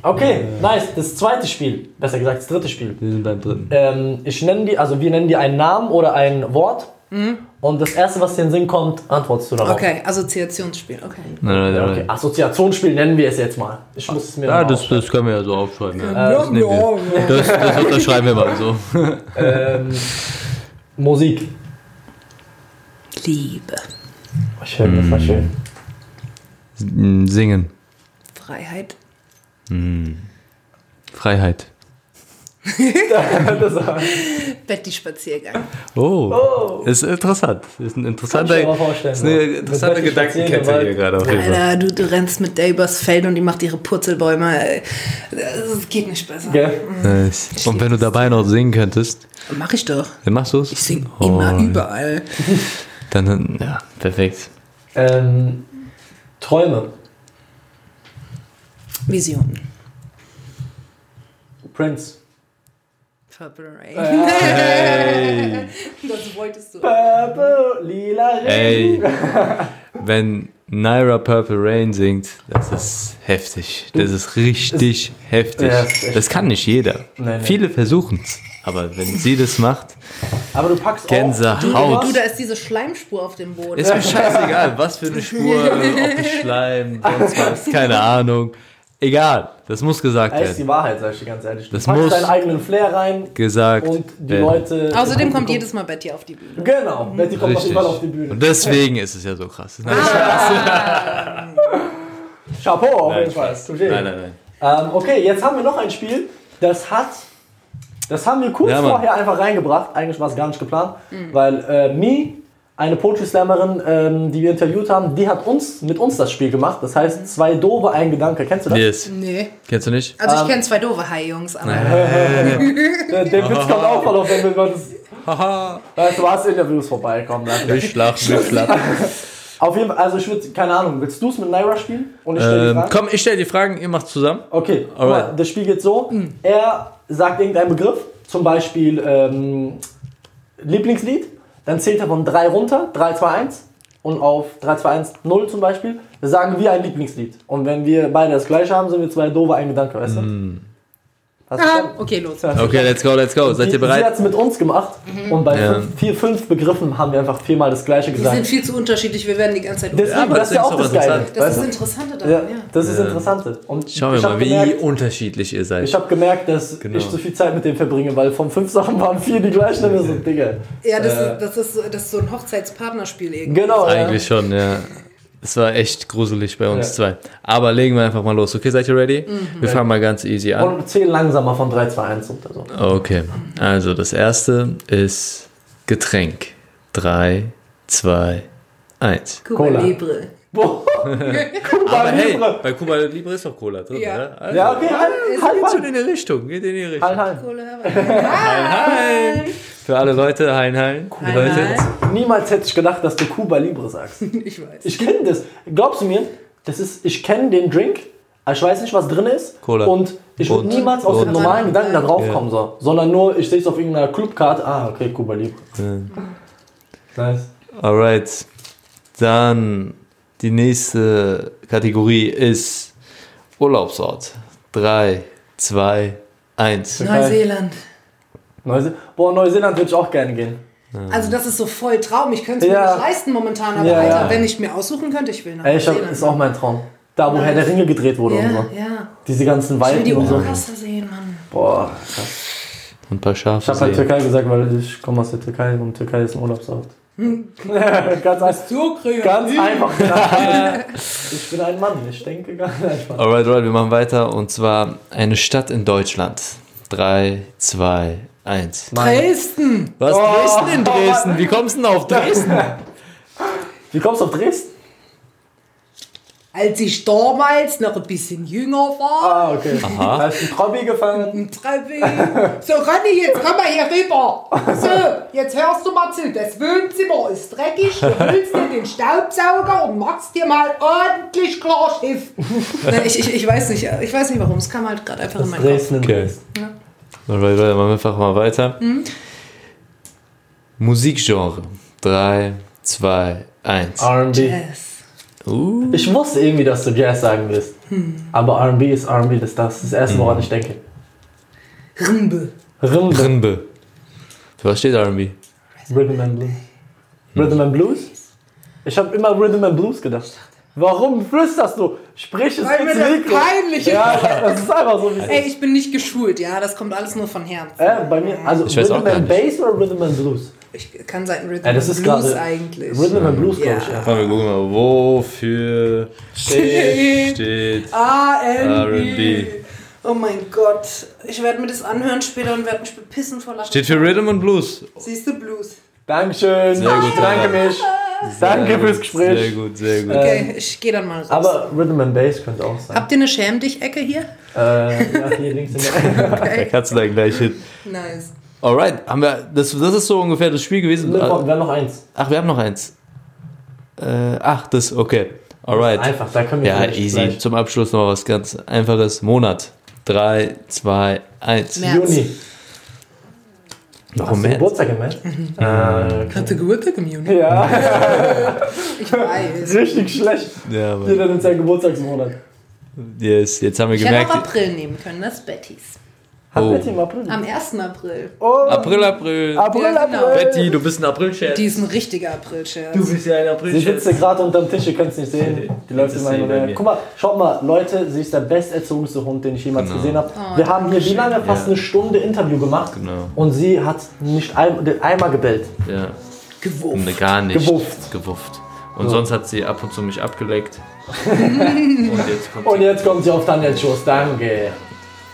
Okay, nice. Das zweite Spiel, besser gesagt, das dritte Spiel. Wir sind beim dritten. Ähm, ich nenne die, also wir nennen dir einen Namen oder ein Wort. Und das erste, was dir in den Sinn kommt, antwortest du darauf. Okay, Assoziationsspiel, okay. Nein, nein, nein. okay. Assoziationsspiel nennen wir es jetzt mal. Ich muss es mir Ja, noch das, das können wir ja so aufschreiben. Ja. Ja, das, wir. ja, Das, das unterschreiben wir mal so. ähm, Musik. Liebe, Schön, das war schön. Singen. Freiheit, Freiheit. [laughs] das war, Betty-Spaziergang. Oh, Oh. ist interessant. Ist ein interessanter, ist eine ja. interessante Gedankenkette hier gerade auf jeden Fall. Alter, du, du rennst mit der übers Feld und die macht ihre Purzelbäume. Das geht nicht besser. Gell? Nice. Und wenn du dabei noch singen könntest, Mach ich doch. dann machst du es? Ich sing Oh. immer überall. Dann, ja, perfekt. Ähm, Träume. Visionen. Prince. Purple Rain. Ey, [laughs] Das wolltest du. Purple, lila Regen. ey, wenn Naira Purple Rain singt, das ist heftig. Das ist richtig heftig. Ja, ist Das kann nicht jeder. Nee. Viele versuchen es. Aber wenn sie das macht, Aber du packst Gänsehaut. auch... Du, da ist diese Schleimspur auf dem Boden. ist mir scheißegal, was für eine Spur, ob es Schleim, sonst was, keine Ahnung. Egal, das muss gesagt Das ist die werden. Wahrheit, sag ich dir ganz ehrlich. Du Das packst muss- deinen eigenen Flair rein Gesagt. und die werden. Leute... Außerdem kommt jedes Mal Betty auf die Bühne. Genau, Betty kommt auf Richtig. jeden Fall auf die Bühne. Und deswegen ist es ja so krass. Nein, [laughs] Chapeau auf nein, jeden Fall. Nein, nein. nein. Ähm, okay, jetzt haben wir noch ein Spiel, das hat. Das haben wir kurz Ja, vorher einfach reingebracht. Eigentlich war es gar nicht geplant, weil äh, Mi, eine Poetry Slammerin, ähm, die wir interviewt haben, die hat uns mit uns das Spiel gemacht. Das heißt, zwei doofe, ein Gedanke. Kennst du das? Yes. Nee. Kennst du nicht? Also ich Ähm, kenne zwei doofe Hai-Jungs, aber [laughs] Der, der Witz kommt auch voll auf, wenn wir das. Weißt du, hast Interviews vorbei, komm. lass mich. Durchschlafen, durchschlafen. [laughs] Auf jeden Fall, also ich würde, keine Ahnung, willst du es mit Naira spielen? Und ich stelle die ähm, Fragen? komm, ich stelle die Fragen, ihr macht zusammen. Okay, mal, das Spiel geht so. Er sagt irgendeinen Begriff, zum Beispiel ähm, Lieblingslied. Dann zählt er von 3 runter, 3, 2, 1. Und auf 3, 2, 1, 0 zum Beispiel, sagen wir ein Lieblingslied. Und wenn wir beide das gleiche haben, sind wir zwei doofe, ein Gedanke, weißt du? Hast Ah, okay, los. Okay, let's go, let's go. Seid ihr Sie bereit? hat es mit uns gemacht und bei Ja. fünf, vier, fünf Begriffen haben wir einfach viermal das gleiche Die gesagt. sind viel zu unterschiedlich, wir werden die ganze Zeit Deswegen, aber das ist ja das auch ist das Geile. interessant. Das weißt ist du? das Interessante daran, ja, ja. das ist Ja. Interessante. Und Schauen wir mal, wie gemerkt, unterschiedlich ihr seid. Ich habe gemerkt, dass Genau. ich zu viel Zeit mit dem verbringe, weil von fünf Sachen waren vier die gleichen. Und so, Digga. Ja, das, Äh. ist, das, ist, so- das ist so ein Hochzeitspartnerspiel irgendwie. Genau. Eigentlich schon, ja. Es war echt gruselig bei uns Ja. zwei. Aber legen wir einfach mal los. Okay, seid ihr ready? Wir fangen mal ganz easy an. Und zähl langsamer von 3, 2, 1 runter. So. Okay, also das erste ist Getränk. 3, 2, 1. Cuba Cola. Libre. [laughs] Boah. Aber hey, Libre. bei Cuba Libre ist doch Cola drin, Ja. oder? Also, Ja, okay, halt, Geht halt, schon halt. in die Richtung, geht in die Richtung. halt, halt. Cola. Hein. Für alle Leute, hein, hein. Hein, Leute. Niemals hätte ich gedacht, dass du Cuba Libre sagst. [laughs] Ich weiß. Ich kenne das. Glaubst du mir, das ist, ich kenne den Drink, aber ich weiß nicht, was drin ist. Cola. Und ich würde niemals den Und? normalen Gedanken da drauf Ja. kommen, so. sondern nur, ich sehe es auf irgendeiner Clubkarte. Ah, okay, Cuba Libre. Nice. Alright. Dann die nächste Kategorie ist Urlaubsort. 3, 2, 1. Neuseeland. Neuse Boah, Neuseeland würde ich auch gerne gehen. Also das ist so voll Traum. Ich könnte es Ja. mir nicht leisten momentan, aber Ja, Alter, ja. wenn ich mir aussuchen könnte, ich will nach Ey, ich hab, ist auch mein Traum. Da, wo Herr der Ringe gedreht wurde und ja, so. ja. Diese ganzen Ich will die und so. Oberkasse sehen, Mann. Boah, krass. Und ein paar Ich Schafe habe halt. Türkei gesagt, weil ich komme aus der Türkei und Türkei ist ein Urlaubsort. [laughs] ganz, ein, So ganz einfach [laughs] [laughs] ich bin ein Mann, ich denke gar nicht einfach. Alright, alright, wir machen weiter. Und zwar eine Stadt in Deutschland. 3, 2, 1. Dresden. Was? Oh. Dresden in Dresden? Wie kommst du denn auf Dresden? Wie kommst du auf Dresden? Als ich damals noch ein bisschen jünger war, Ah, okay. Aha. Hast du einen Trabi gefangen? im Trevi. So, Ronny, jetzt komm mal hier rüber. So, jetzt hörst du mal zu. Das Wohnzimmer ist dreckig. Du holst dir den Staubsauger und machst dir mal ordentlich klar Schiff. [laughs] Ich, ich, ich weiß nicht. Ich weiß nicht warum. Es kam halt gerade einfach in Das meinen Kopf. Dresden in Okay. Dresden. Alright, alright, machen wir einfach mal weiter. Musikgenre. 3, 2, 1. R&B. Uh. Ich wusste irgendwie, dass du Jazz sagen wirst. Aber R&B ist R&B, das ist das, das erste, woran ich denke. Rimbe. Rimbe. Rimbe. Für was steht R&B? Rhythm and Blues. Rhythm and Blues? Ich habe immer Rhythm and Blues gedacht. Warum flüsterst du? Sprich es Weil mir das Mikro. peinlich ist. Ja, [laughs] das ist einfach so wie Ey, ich bin nicht geschult, ja. Das kommt alles nur von Herzen. Äh, bei mir, also Ich weiß auch Rhythm and nicht. Bass oder Rhythm and Blues? Ich kann sein Rhythm Ja, das and ist Blues gerade- eigentlich. Rhythm and Blues, glaube ich, Ja. ja. Komm, wir gucken mal, wofür steht, steht R&B. R&B. Oh mein Gott. Ich werde mir das anhören später und werde mich bepissen vor Lachen. Steht für Rhythm und Blues. Siehst du Blues? Dankeschön. Sehr gut, Danke mich. Danke fürs Gespräch. Sehr gut, sehr gut. Okay, ich gehe dann mal raus. Aber Rhythm and Bass könnte auch sein. Habt ihr eine Schäm dich Ecke hier? Äh, ja, hier [laughs] links in der Da kannst du dann gleich hin. Nice. Alright, haben wir, das, das ist so ungefähr das Spiel gewesen. Wir haben noch eins. Ach, wir haben noch eins. Äh, ach, das, okay. Alright. Einfach, da können wir Ja, easy. gleich- Zum Abschluss noch was ganz einfaches. Monat. 3, 2, 1. März. Juni. Noch Hast im du März. Geburtstag im März? Äh, Hatte Geburtstag im Juni. ja, [laughs] Ich weiß. richtig schlecht. Ja, aber Jeder nimmt seinen Geburtstagsmonat. yes, jetzt haben wir Ich hätte auch gemerkt. April nehmen können, das ist Bettys. Hat Oh. Betty im April? Am 1. April. Oh, April, April. April, Ja, genau. April. Betty, du bist ein April-Scherz. Die ist ein richtiger April-Scherz. Du bist ja ein Sie April-Scherz. sitzt gerade unterm Tisch, ihr könnt es nicht sehen. Die läuft Das immer ist hin sie und bei her. mir. Guck mal, schaut mal, Leute, sie ist der besterzogenste Hund, den ich jemals Genau. gesehen habe. Oh, Wir haben hier wie lange? Fast Ja. eine Stunde Interview gemacht. Genau. Und sie hat nicht ein, einmal gebellt. Ja. Gewurft. Nee, gar nicht. Gewufft. Gewufft. Und So. sonst hat sie ab und zu mich abgeleckt. [laughs] und jetzt kommt Und jetzt kommt sie auf Daniels Schoß. Danke.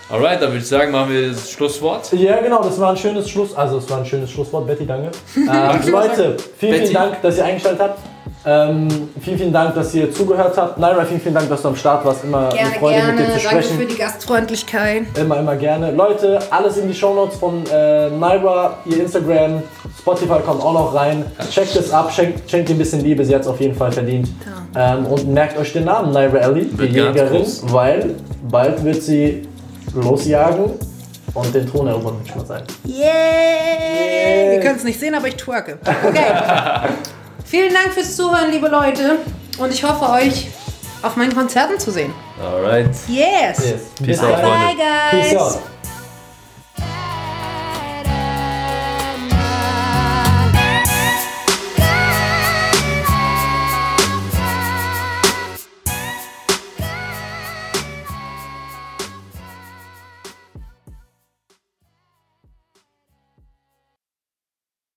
Alright, dann würde ich sagen, machen wir das Schlusswort. Ja, genau, das war ein schönes Schluss. Also, es war ein schönes Schlusswort, Betty, danke. [laughs] Ähm, Leute, vielen, Betty. vielen Dank, dass ihr eingestellt habt. Ähm, vielen, vielen Dank, dass ihr zugehört habt. Naira, vielen, vielen Dank, dass du am Start warst. Immer Gerne, eine Freude, gerne. mit dir zu Danke sprechen. für die Gastfreundlichkeit. Immer, immer gerne. Leute, alles in die Shownotes von äh, Naira, ihr Instagram, Spotify kommt auch noch rein. Checkt es ab, schenkt, schenkt ihr ein bisschen Liebe, sie hat es auf jeden Fall verdient. Ähm, und merkt euch den Namen Naira Ellie, die Jägerin, groß. weil bald wird sie losjagen und den Thron erobern, würde ich mal sagen. Yeah! Ihr könnt es nicht sehen, aber ich twerke. Okay. [laughs] Vielen Dank fürs Zuhören, liebe Leute. Und ich hoffe, euch auf meinen Konzerten zu sehen. Alright. Yes! Yes. Peace Bis out. Freunde. Bye, guys! Peace out.